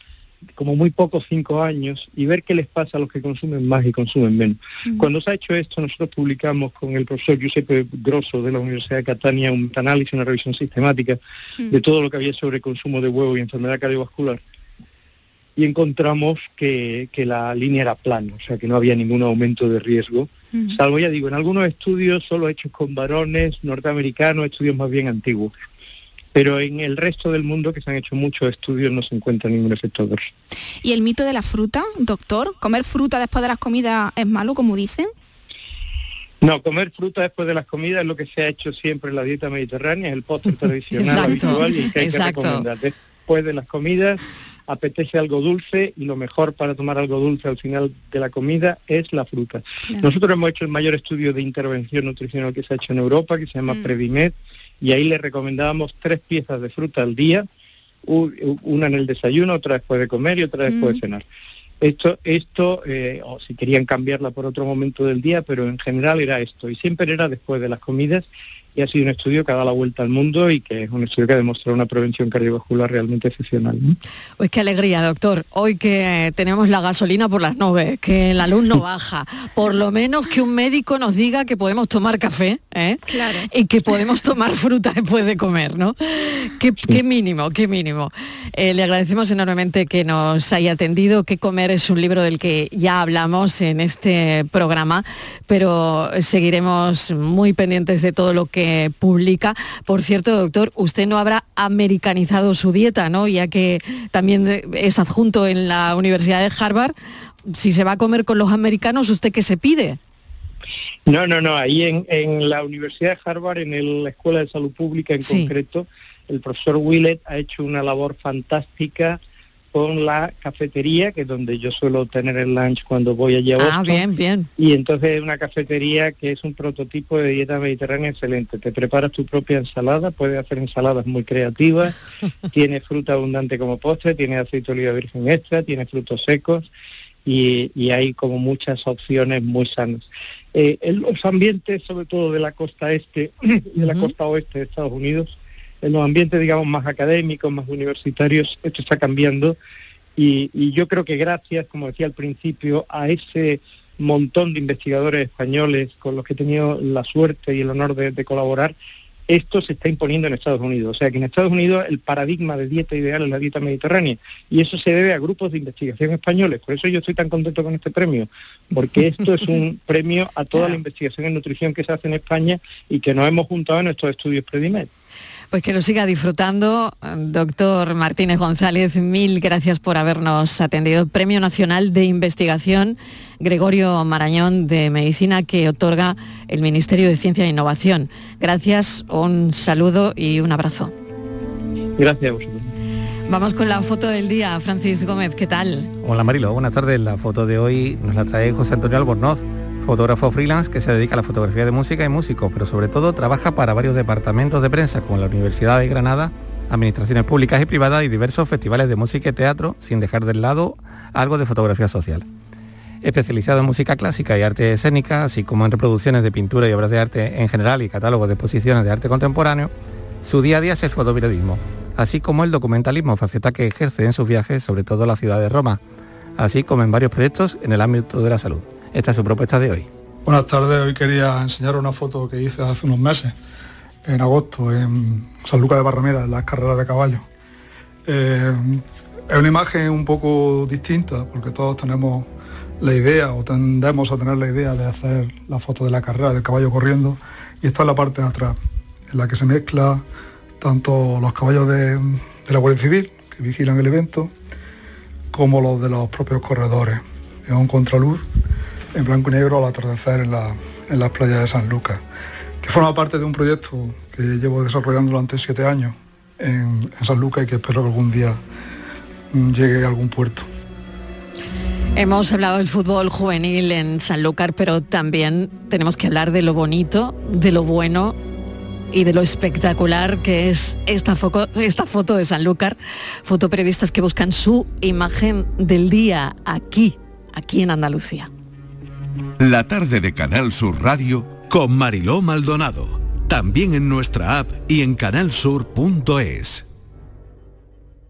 como muy pocos 5 años, y ver qué les pasa a los que consumen más y consumen menos. Cuando se ha hecho esto, nosotros publicamos con el profesor Giuseppe Grosso de la Universidad de Catania un análisis, una revisión sistemática de todo lo que había sobre consumo de huevo y enfermedad cardiovascular. Y encontramos que, que la línea era plana, o sea que no había ningún aumento de riesgo, salvo ya digo, en algunos estudios solo hechos con varones norteamericanos, estudios más bien antiguos. Pero en el resto del mundo, que se han hecho muchos estudios, no se encuentra ningún efecto adverso. ¿Y el mito de la fruta, doctor? ¿Comer fruta después de las comidas es malo, como dicen? No, comer fruta después de las comidas es lo que se ha hecho siempre en la dieta mediterránea, es el postre tradicional habitual y que hay que recomendar. Después de las comidas apetece algo dulce y lo mejor para tomar algo dulce al final de la comida es la fruta. Claro. Nosotros hemos hecho el mayor estudio de intervención nutricional que se ha hecho en Europa, que se llama Previmed, y ahí le recomendábamos tres piezas de fruta al día, una en el desayuno, otra después de comer y otra después de cenar. Esto, esto eh, o si querían cambiarla por otro momento del día, pero en general era esto, y siempre era después de las comidas, y ha sido un estudio que ha dado la vuelta al mundo y que es un estudio que ha demostrado una prevención cardiovascular realmente excepcional. ¿no? Pues qué alegría, doctor. Hoy que eh, tenemos la gasolina por las nubes, que la luz no baja, por lo menos que un médico nos diga que podemos tomar café ¿eh? y que podemos tomar fruta después de comer, ¿no? Qué, qué mínimo, qué mínimo. Eh, le agradecemos enormemente que nos haya atendido. Que comer es un libro del que ya hablamos en este programa, pero seguiremos muy pendientes de todo lo que publica. Por cierto, doctor, usted no habrá americanizado su dieta, ¿no? Ya que también es adjunto en la Universidad de Harvard. Si se va a comer con los americanos, ¿usted qué se pide? No, no, no. Ahí en, en la Universidad de Harvard, en el- la Escuela de Salud Pública en Sí. concreto, el profesor Willett ha hecho una labor fantástica con la cafetería, que es donde yo suelo tener el lunch cuando voy allí a Ah, Boston. bien, bien. Y entonces es una cafetería que es un prototipo de dieta mediterránea excelente. Te preparas tu propia ensalada, puedes hacer ensaladas muy creativas, tiene fruta abundante como postre, tiene aceite de oliva virgen extra, tiene frutos secos y, y hay como muchas opciones muy sanas. Eh, en los ambientes, sobre todo de la costa este y de la costa oeste de Estados Unidos, en los ambientes, digamos, más académicos, más universitarios, esto está cambiando y, y yo creo que gracias, como decía al principio, a ese montón de investigadores españoles con los que he tenido la suerte y el honor de, de colaborar, esto se está imponiendo en Estados Unidos. O sea que en Estados Unidos el paradigma de dieta ideal es la dieta mediterránea y eso se debe a grupos de investigación españoles. Por eso yo estoy tan contento con este premio, porque esto es un premio a toda la investigación en nutrición que se hace en España y que nos hemos juntado en estos estudios Predimed. Pues que lo siga disfrutando. Doctor Martínez González, mil gracias por habernos atendido. Premio Nacional de Investigación Gregorio Marañón de Medicina que otorga el Ministerio de Ciencia e Innovación. Gracias, un saludo y un abrazo. Gracias a vosotros. Vamos con la foto del día. Francis Gómez, ¿qué tal? Hola Marilo, buenas tardes. La foto de hoy nos la trae José Antonio Albornoz, fotógrafo freelance que se dedica a la fotografía de música y músico, pero sobre todo trabaja para varios departamentos de prensa como la Universidad de Granada, administraciones públicas y privadas y diversos festivales de música y teatro, sin dejar de lado algo de fotografía social. Especializado en música clásica y arte escénica, así como en reproducciones de pintura y obras de arte en general y catálogos de exposiciones de arte contemporáneo, su día a día es el fotoperiodismo, así como el documentalismo, faceta que ejerce en sus viajes, sobre todo en la ciudad de Roma, así como en varios proyectos en el ámbito de la salud. Esta es su propuesta de hoy. Buenas tardes, hoy quería enseñar una foto que hice hace unos meses, en agosto, en San Lucas de Barrameda, en las carreras de caballo. Eh, es una imagen un poco distinta, porque todos tenemos la idea o tendemos a tener la idea de hacer la foto de la carrera del caballo corriendo, y esta es la parte de atrás, en la que se mezcla tanto los caballos de, de la Guardia Civil, que vigilan el evento, como los de los propios corredores. Es un contraluz en blanco y negro al atardecer en, la- en las playas de San Lucas, que forma parte de un proyecto que llevo desarrollando durante siete años en, San Lucas y que espero que algún día mm, llegue a algún puerto. Hemos hablado del fútbol juvenil en Sanlúcar, pero también tenemos que hablar de lo bonito, de lo bueno y de lo espectacular que es esta, foco- esta foto de Sanlúcar. Fotoperiodistas que buscan su imagen del día aquí, aquí en Andalucía. La tarde de Canal Sur Radio con Mariló Maldonado. También en nuestra app y en canalsur.es.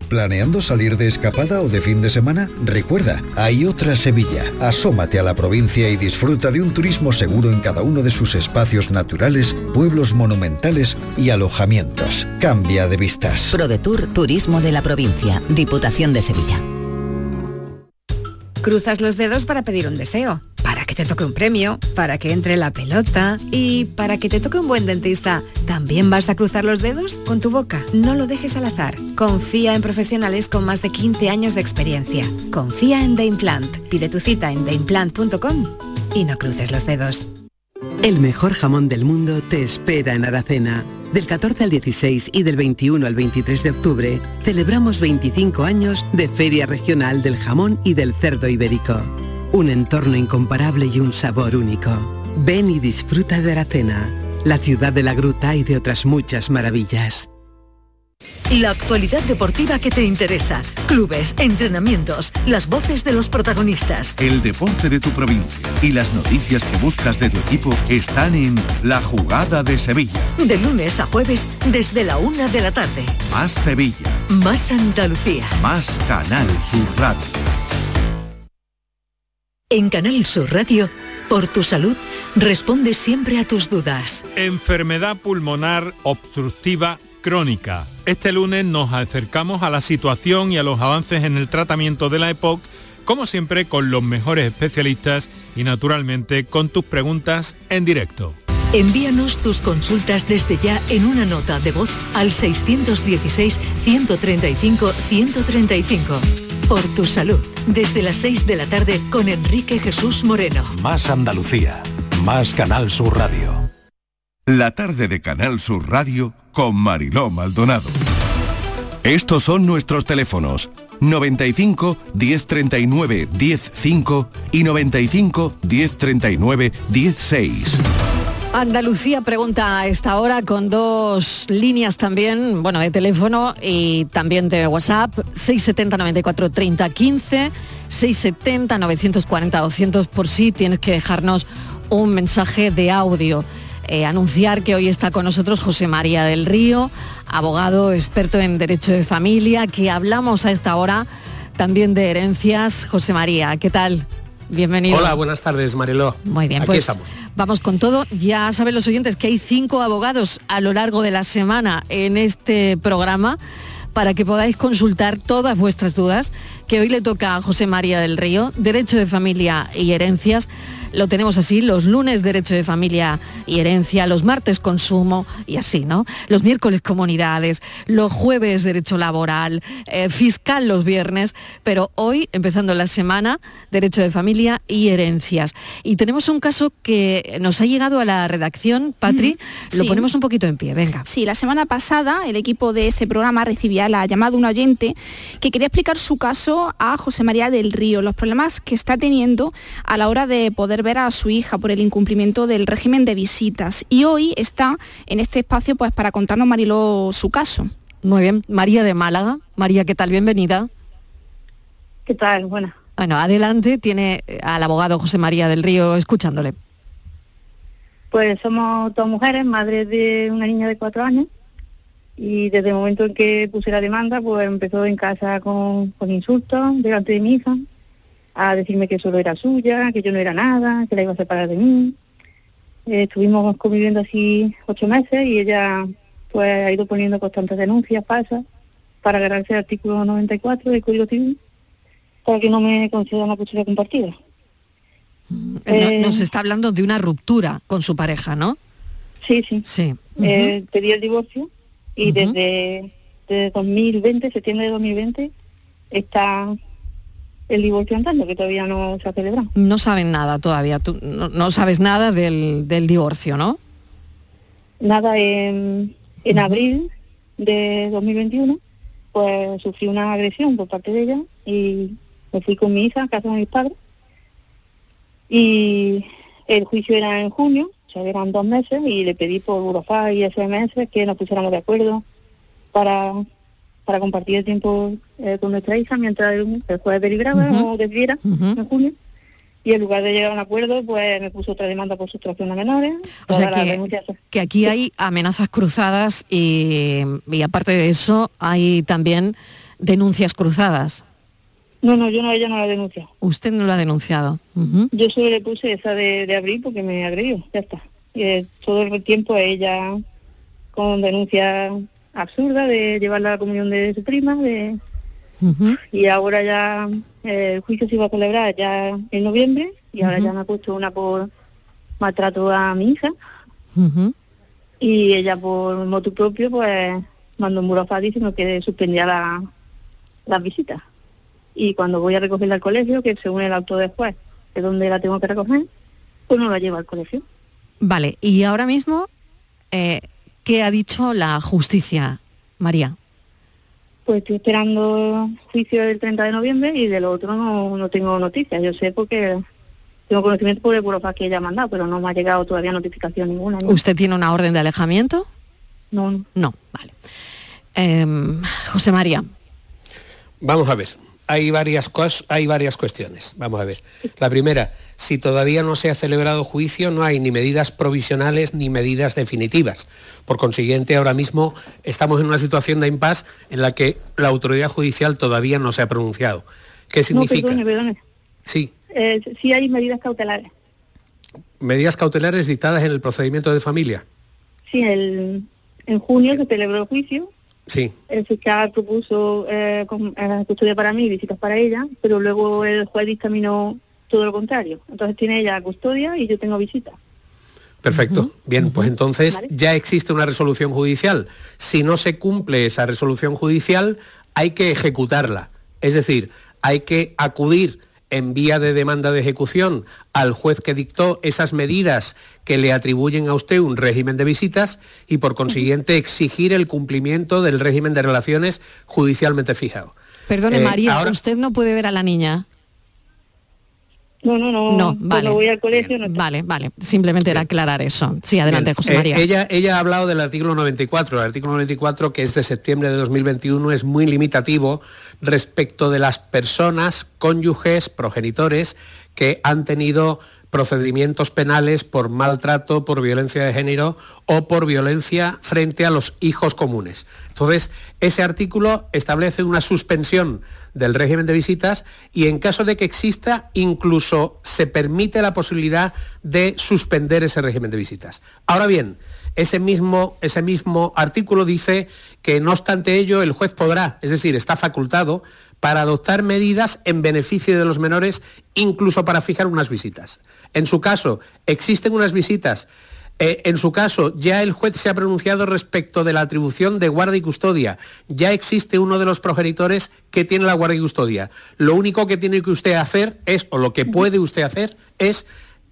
¿Planeando salir de escapada o de fin de semana? Recuerda, hay otra Sevilla. Asómate a la provincia y disfruta de un turismo seguro en cada uno de sus espacios naturales, pueblos monumentales y alojamientos. Cambia de vistas. ProDetour Turismo de la Provincia, Diputación de Sevilla. Cruzas los dedos para pedir un deseo, que te toque un premio, para que entre la pelota y para que te toque un buen dentista. ¿También vas a cruzar los dedos con tu boca? No lo dejes al azar. Confía en profesionales con más de 15 años de experiencia. Confía en The Implant. Pide tu cita en theimplant.com y no cruces los dedos. El mejor jamón del mundo te espera en Aracena. Del 14 al 16 y del 21 al 23 de octubre celebramos 25 años de Feria Regional del Jamón y del Cerdo Ibérico. Un entorno incomparable y un sabor único. Ven y disfruta de Aracena, la ciudad de la gruta y de otras muchas maravillas. La actualidad deportiva que te interesa. Clubes, entrenamientos, las voces de los protagonistas. El deporte de tu provincia y las noticias que buscas de tu equipo están en La Jugada de Sevilla. De lunes a jueves desde la una de la tarde. Más Sevilla, Más Andalucía. más Canal Sur Radio. En Canal Sur Radio, por tu salud, responde siempre a tus dudas. Enfermedad pulmonar obstructiva crónica. Este lunes nos acercamos a la situación y a los avances en el tratamiento de la EPOC, como siempre con los mejores especialistas y naturalmente con tus preguntas en directo. Envíanos tus consultas desde ya en una nota de voz al 616-135-135. Por tu salud, desde las 6 de la tarde con Enrique Jesús Moreno. Más Andalucía, más Canal Sur Radio. La tarde de Canal Sur Radio con Mariló Maldonado. Estos son nuestros teléfonos 95 1039 105 y 95 1039 16. Andalucía pregunta a esta hora con dos líneas también, bueno, de teléfono y también de WhatsApp, 670 94 30 15, 670 940 200 por si tienes que dejarnos un mensaje de audio. Eh, anunciar que hoy está con nosotros José María del Río, abogado experto en derecho de familia, que hablamos a esta hora también de herencias. José María, ¿qué tal? Bienvenido. Hola, buenas tardes, Mariló. Muy bien, Aquí pues estamos. vamos con todo. Ya saben los oyentes que hay cinco abogados a lo largo de la semana en este programa para que podáis consultar todas vuestras dudas, que hoy le toca a José María del Río, Derecho de Familia y Herencias. Lo tenemos así, los lunes Derecho de Familia y Herencia, los martes Consumo y así, ¿no? Los miércoles Comunidades, los jueves Derecho Laboral, eh, Fiscal los viernes, pero hoy, empezando la semana, Derecho de Familia y Herencias. Y tenemos un caso que nos ha llegado a la redacción, Patri, lo sí. ponemos un poquito en pie, venga. Sí, la semana pasada el equipo de este programa recibía la llamada de un oyente que quería explicar su caso a José María del Río, los problemas que está teniendo a la hora de poder ver a su hija por el incumplimiento del régimen de visitas. Y hoy está en este espacio pues para contarnos Mariló su caso. Muy bien, María de Málaga. María, ¿qué tal? Bienvenida. ¿Qué tal? Bueno, Bueno, adelante, tiene al abogado José María del Río escuchándole. Pues somos dos mujeres, madres de una niña de cuatro años, y desde el momento en que puse la demanda, pues empezó en casa con, con insultos delante de mi hija, a decirme que solo era suya, que yo no era nada, que la iba a separar de mí. Eh, estuvimos conviviendo así ocho meses y ella pues ha ido poniendo constantes denuncias falsas para agarrarse el artículo 94 del Código Civil para que no me conceda una custodia compartida. Eh, nos está hablando de una ruptura con su pareja, ¿no? Sí, sí. Sí. Eh, pedí el divorcio y desde, desde 2020, septiembre de 2020, está el divorcio andando, que todavía no se ha celebrado. No saben nada todavía, tú no, sabes nada del, del, divorcio, ¿no? Nada, en, en abril de 2021, pues sufrí una agresión por parte de ella y me fui con mi hija a casa de mis padres y el juicio era en junio, o sea, eran dos meses y le pedí por Burofax y SMS que nos pusiéramos de acuerdo para para compartir el tiempo eh, con nuestra hija mientras el, jueves deliberaba o decidiera en junio. Y en lugar de llegar a un acuerdo, pues me puso otra demanda por sustracción a menores. O sea que, aquí hay amenazas cruzadas y, aparte de eso hay también denuncias cruzadas. No, no, yo no, ella no la ha denunciado. Usted no lo ha denunciado. Yo solo le puse esa de, de abril porque me agredió, ya está. Y, eh, todo el tiempo ella con denuncias absurda de llevarla a la comunión de su prima, de y ahora ya eh, el juicio se iba a celebrar ya en noviembre y ahora ya me ha puesto una por maltrato a mi hija. Y ella por motu propio pues mandó un burofax diciendo que suspendía la, las visitas y cuando voy a recogerla al colegio que según el auto después de donde la tengo que recoger pues no la lleva al colegio. Vale y ahora mismo eh, ¿Qué ha dicho la justicia, María? Pues estoy esperando juicio del 30 de noviembre y del otro no, tengo noticias. Yo sé porque tengo conocimiento por el burofax que ella ha mandado, pero no me ha llegado todavía notificación ninguna. ¿Usted tiene una orden de alejamiento? No. No, vale. Em, José María. Vamos a ver hay varias cosas, hay varias cuestiones. Vamos a ver. La primera, si todavía no se ha celebrado juicio, no hay ni medidas provisionales ni medidas definitivas. Por consiguiente, ahora mismo estamos en una situación de impasse en la que la autoridad judicial todavía no se ha pronunciado. ¿Qué significa? No, perdone, Sí. Eh, sí hay medidas cautelares. ¿Medidas cautelares dictadas en el procedimiento de familia? Sí, el, en junio se celebró el juicio Sí. El fiscal propuso eh, eh, custodia para mí visitas para ella, pero luego el juez dictaminó todo lo contrario. Entonces tiene ella custodia y yo tengo visita. Perfecto. Bien, pues entonces ya existe una resolución judicial. Si no se cumple esa resolución judicial, hay que ejecutarla. Es decir, hay que acudir en vía de demanda de ejecución al juez que dictó esas medidas que le atribuyen a usted un régimen de visitas y por consiguiente exigir el cumplimiento del régimen de relaciones judicialmente fijado. Perdone, eh, María, usted no puede ver a la niña. No, no, no. No, vale. voy al colegio. No vale, vale. Simplemente era aclarar eso. Sí, adelante, José eh, María. ella, ella ha hablado del artículo 94. El artículo 94, que es de septiembre de 2021, es muy limitativo respecto de las personas, cónyuges, progenitores que han tenido procedimientos penales por maltrato, por violencia de género o por violencia frente a los hijos comunes. Entonces, ese artículo establece una suspensión del régimen de visitas y en caso de que exista, incluso se permite la posibilidad de suspender ese régimen de visitas. Ahora bien, ese mismo, ese mismo artículo dice que no obstante ello el juez podrá, es decir, está facultado para adoptar medidas en beneficio de los menores, incluso para fijar unas visitas. En su caso, existen unas visitas. Eh, en su caso, ya el juez se ha pronunciado respecto de la atribución de guardia y custodia. Ya existe uno de los progenitores que tiene la guardia y custodia. Lo único que tiene que usted hacer es, o lo que puede usted hacer, es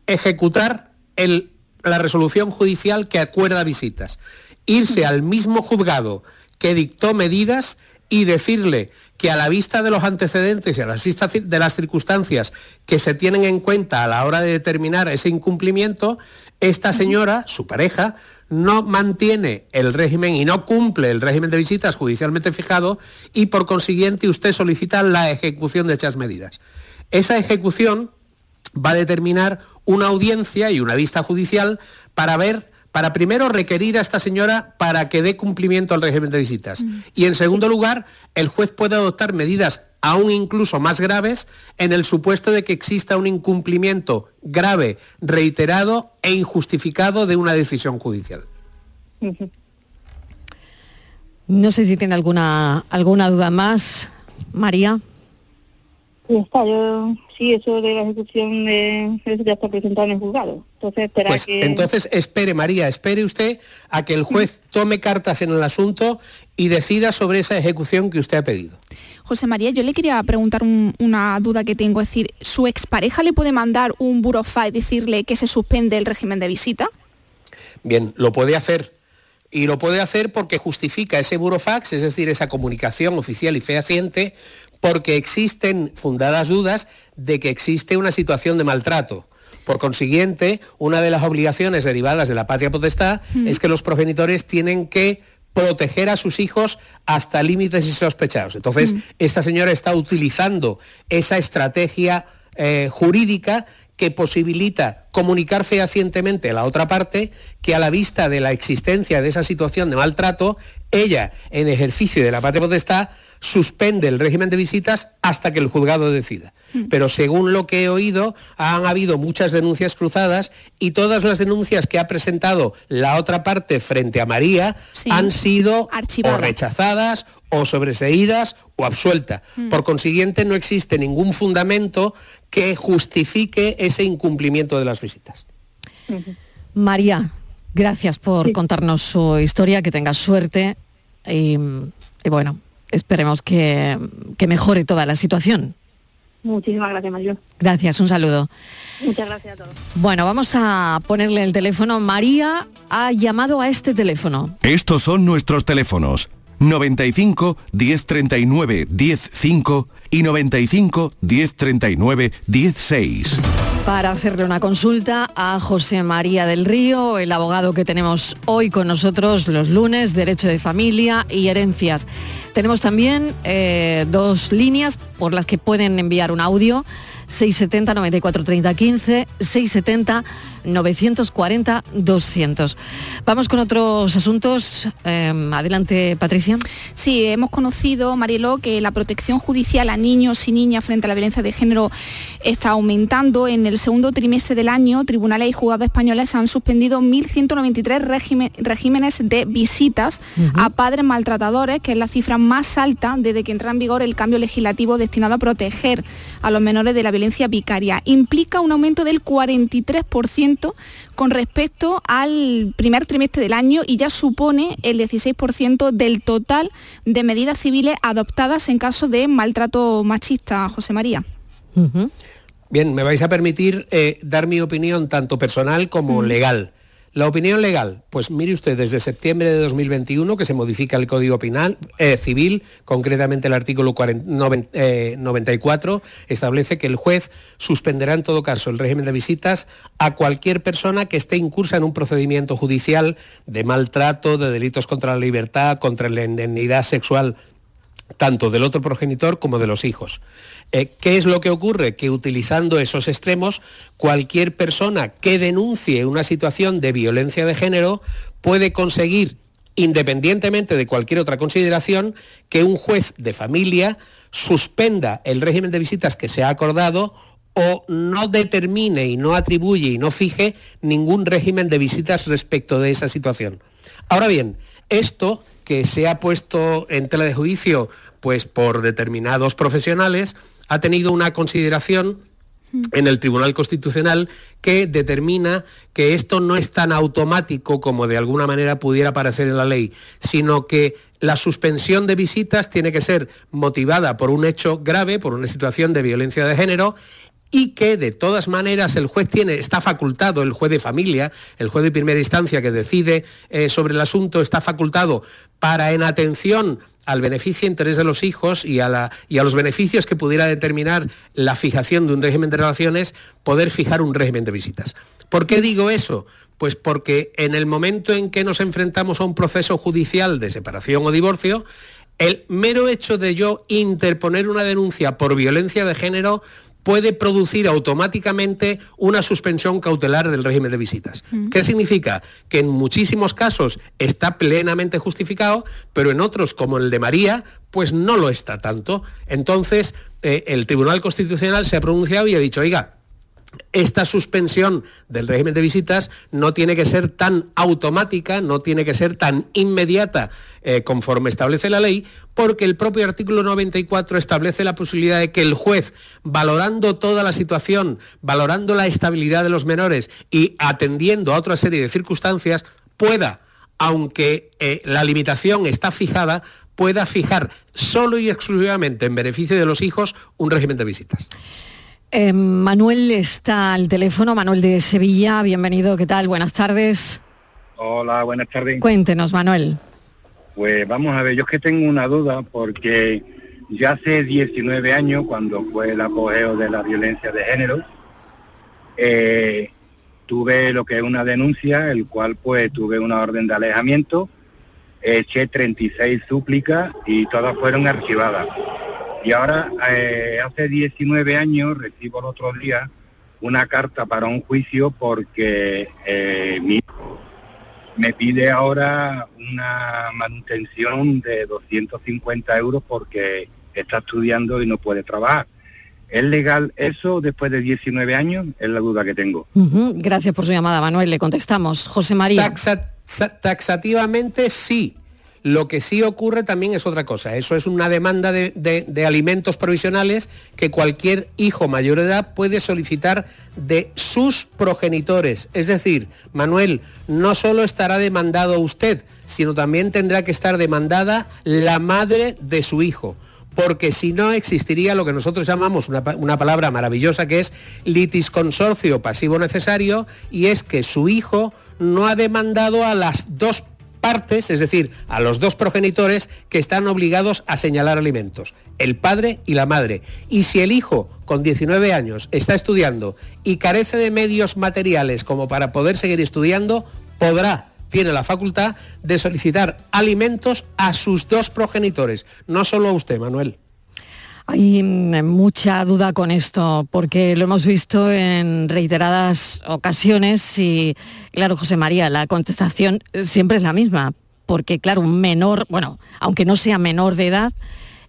ejecutar la resolución judicial que acuerda visitas. Irse al mismo juzgado que dictó medidas y decirle que a la vista de los antecedentes y a la vista de las circunstancias que se tienen en cuenta a la hora de determinar ese incumplimiento, esta señora, su pareja, no mantiene el régimen y no cumple el régimen de visitas judicialmente fijado y por consiguiente usted solicita la ejecución de esas medidas. Esa ejecución va a determinar una audiencia y una vista judicial para ver para primero requerir a esta señora para que dé cumplimiento al régimen de visitas. Y en segundo lugar, el juez puede adoptar medidas aún incluso más graves en el supuesto de que exista un incumplimiento grave, reiterado e injustificado de una decisión judicial. No sé si tiene alguna, alguna duda más, María. Sí, está, yo, sí, eso de la ejecución de, eso ya está presentado en el juzgado. Entonces, espera pues, que... entonces espere, María, espere usted a que el juez tome cartas en el asunto y decida sobre esa ejecución que usted ha pedido. José María, yo le quería preguntar un- una duda que tengo, es decir, ¿su expareja le puede mandar un burofax y decirle que se suspende el régimen de visita? Bien, lo puede hacer. Y lo puede hacer porque justifica ese burofax, es decir, esa comunicación oficial y fehaciente, porque existen fundadas dudas de que existe una situación de maltrato. Por consiguiente, una de las obligaciones derivadas de la patria potestad es que los progenitores tienen que proteger a sus hijos hasta límites insospechados. Entonces, esta señora está utilizando esa estrategia eh, jurídica que posibilita comunicar fehacientemente a la otra parte que a la vista de la existencia de esa situación de maltrato, ella, en ejercicio de la patria potestad, suspende el régimen de visitas hasta que el juzgado decida. Pero según lo que he oído, han habido muchas denuncias cruzadas y todas las denuncias que ha presentado la otra parte frente a María han sido o rechazadas o sobreseídas o absueltas. Mm. Por consiguiente, no existe ningún fundamento que justifique ese incumplimiento de las visitas. María, gracias por contarnos su historia, que tengas suerte y, y bueno, esperemos que, que mejore toda la situación. Muchísimas gracias, Mario. Gracias, un saludo. Muchas gracias a todos. Bueno, vamos a ponerle el teléfono. María ha llamado a este teléfono. Estos son nuestros teléfonos 95 1039 105 y 95 1039 16. Para hacerle una consulta a José María del Río, el abogado que tenemos hoy con nosotros los lunes, Derecho de Familia y Herencias. Tenemos también eh, dos líneas por las que pueden enviar un audio. 670 94 30 15, 670 940 200. Vamos con otros asuntos. Eh, adelante, Patricia. Sí, hemos conocido, Marielo, que la protección judicial a niños y niñas frente a la violencia de género está aumentando. En el segundo trimestre del año, tribunales y juzgados españoles han suspendido 1.193 régimen- regímenes de visitas a padres maltratadores, que es la cifra más alta desde que entra en vigor el cambio legislativo destinado a proteger a los menores de la violencia vicaria. Implica un aumento del 43% con respecto al primer trimestre del año y ya supone el 16% del total de medidas civiles adoptadas en caso de maltrato machista, José María. Bien, me vais a permitir eh, dar mi opinión tanto personal como legal. La opinión legal, pues mire usted, desde septiembre de 2021 que se modifica el Código Penal eh, Civil, concretamente el artículo 40 noven- eh, 94, establece que el juez suspenderá en todo caso el régimen de visitas a cualquier persona que esté incursa en un procedimiento judicial de maltrato, de delitos contra la libertad, contra la indemnidad sexual tanto del otro progenitor como de los hijos. Eh, ¿Qué es lo que ocurre? Que utilizando esos extremos, cualquier persona que denuncie una situación de violencia de género puede conseguir, independientemente de cualquier otra consideración, que un juez de familia suspenda el régimen de visitas que se ha acordado o no determine y no atribuye y no fije ningún régimen de visitas respecto de esa situación. Ahora bien, esto que se ha puesto en tela de juicio pues por determinados profesionales ha tenido una consideración en el Tribunal Constitucional que determina que esto no es tan automático como de alguna manera pudiera parecer en la ley, sino que la suspensión de visitas tiene que ser motivada por un hecho grave, por una situación de violencia de género y que de todas maneras el juez tiene, está facultado, el juez de familia, el juez de primera instancia que decide eh, sobre el asunto, está facultado para en atención al beneficio e interés de los hijos y a, la- y a los beneficios que pudiera determinar la fijación de un régimen de relaciones, poder fijar un régimen de visitas. ¿Por qué digo eso? Pues porque en el momento en que nos enfrentamos a un proceso judicial de separación o divorcio, el mero hecho de yo interponer una denuncia por violencia de género puede producir automáticamente una suspensión cautelar del régimen de visitas. Mm. ¿Qué significa? Que en muchísimos casos está plenamente justificado, pero en otros, como el de María, pues no lo está tanto. Entonces, eh, el Tribunal Constitucional se ha pronunciado y ha dicho, oiga, esta suspensión del régimen de visitas no tiene que ser tan automática, no tiene que ser tan inmediata eh, conforme establece la ley, porque el propio artículo 94 establece la posibilidad de que el juez, valorando toda la situación, valorando la estabilidad de los menores y atendiendo a otra serie de circunstancias, pueda, aunque eh, la limitación está fijada, pueda fijar solo y exclusivamente en beneficio de los hijos un régimen de visitas. Eh, Manuel está al teléfono, Manuel de Sevilla, bienvenido, ¿qué tal? Buenas tardes. Hola, buenas tardes. Cuéntenos, Manuel. Pues vamos a ver, yo es que tengo una duda porque ya hace 19 años, cuando fue el apogeo de la violencia de género, eh, tuve lo que es una denuncia, el cual pues tuve una orden de alejamiento, eché 36 súplicas y todas fueron archivadas. Y ahora, eh, hace 19 años, recibo el otro día una carta para un juicio porque eh, mi me pide ahora una manutención de 250 euros porque está estudiando y no puede trabajar. ¿Es legal eso después de 19 años? Es la duda que tengo. Gracias por su llamada, Manuel. Le contestamos. José María. Taxa- taxativamente sí. Lo que sí ocurre también es otra cosa. Eso es una demanda de, de- alimentos provisionales que cualquier hijo mayor de edad puede solicitar de sus progenitores. Es decir, Manuel, no solo estará demandado usted, sino también tendrá que estar demandada la madre de su hijo porque si no existiría lo que nosotros llamamos una, una palabra maravillosa que es litis consorcio pasivo necesario y es que su hijo no ha demandado a las dos partes, es decir, a los dos progenitores que están obligados a señalar alimentos, el padre y la madre. Y si el hijo con 19 años está estudiando y carece de medios materiales como para poder seguir estudiando, podrá tiene la facultad de solicitar alimentos a sus dos progenitores, no solo a usted, Manuel. Hay mm, mucha duda con esto, porque lo hemos visto en reiteradas ocasiones y, claro, José María, la contestación eh, siempre es la misma, porque, claro, un menor, bueno, aunque no sea menor de edad,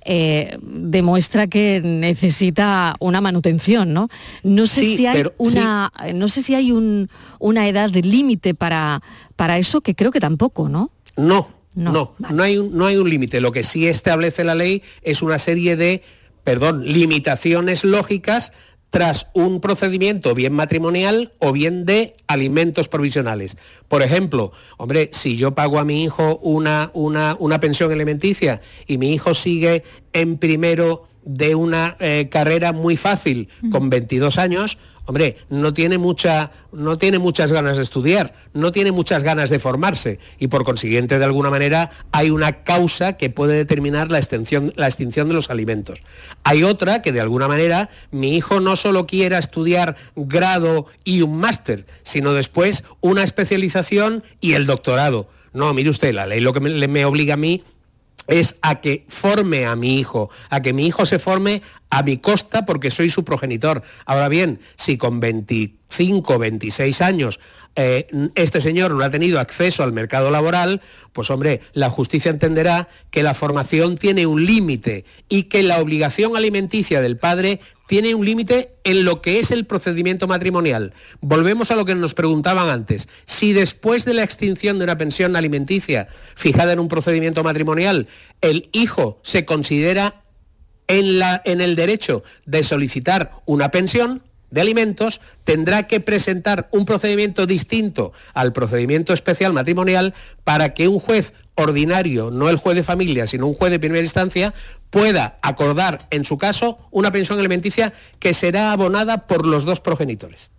eh, demuestra que necesita una manutención, ¿no? No sé Sí, si hay pero- una, no sé si hay un- una edad de límite para, para eso, que creo que tampoco, ¿no? No, no, no, hay un, no hay un límite. Lo que sí establece la ley es una serie de, perdón, limitaciones lógicas tras un procedimiento bien matrimonial o bien de alimentos provisionales. Por ejemplo, hombre, si yo pago a mi hijo una, una, una pensión alimenticia y mi hijo sigue en primero de una eh, carrera muy fácil con 22 años, hombre, no tiene, no tiene muchas ganas de estudiar, no tiene muchas ganas de formarse y por consiguiente, de alguna manera, hay una causa que puede determinar la extinción, la extinción de los alimentos. Hay otra que, de alguna manera, mi hijo no solo quiera estudiar grado y un máster, sino después una especialización y el doctorado. No, mire usted, la ley lo que me obliga a mí es a que forme a mi hijo, a que mi hijo se forme a mi costa porque soy su progenitor. Ahora bien, si con 25, 26 años eh, este señor no ha tenido acceso al mercado laboral, pues hombre, la justicia entenderá que la formación tiene un límite y que la obligación alimenticia del padre tiene un límite en lo que es el procedimiento matrimonial. Volvemos a lo que nos preguntaban antes. Si después de la extinción de una pensión alimenticia fijada en un procedimiento matrimonial, el hijo se considera en, la- en el derecho de solicitar una pensión de alimentos, tendrá que presentar un procedimiento distinto al procedimiento especial matrimonial para que un juez ordinario, no el juez de familia, sino un juez de primera instancia, pueda acordar, en su caso, una pensión alimenticia que será abonada por los dos progenitores.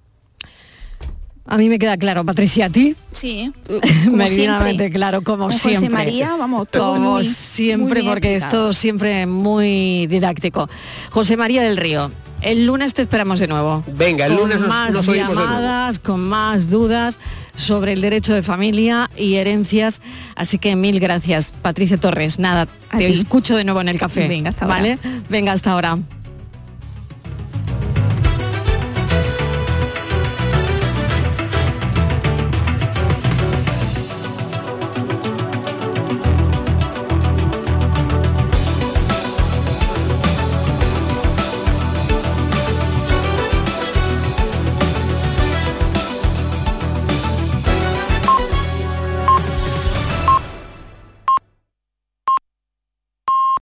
A mí me queda claro, Patricia, ¿a ti? Sí, Meridianamente claro, como Con José siempre. María, vamos, todo Como muy- siempre, muy bien porque es todo siempre muy didáctico. José María del Río, el lunes te esperamos de nuevo. Venga, el Con lunes nos- más nos oímos de nuevo. llamadas, con más dudas sobre el derecho de familia y herencias. Así que mil gracias, Patricia Torres. Nada, te ti. escucho de nuevo en el café. Venga, hasta ahora. ¿Vale? Venga, hasta ahora.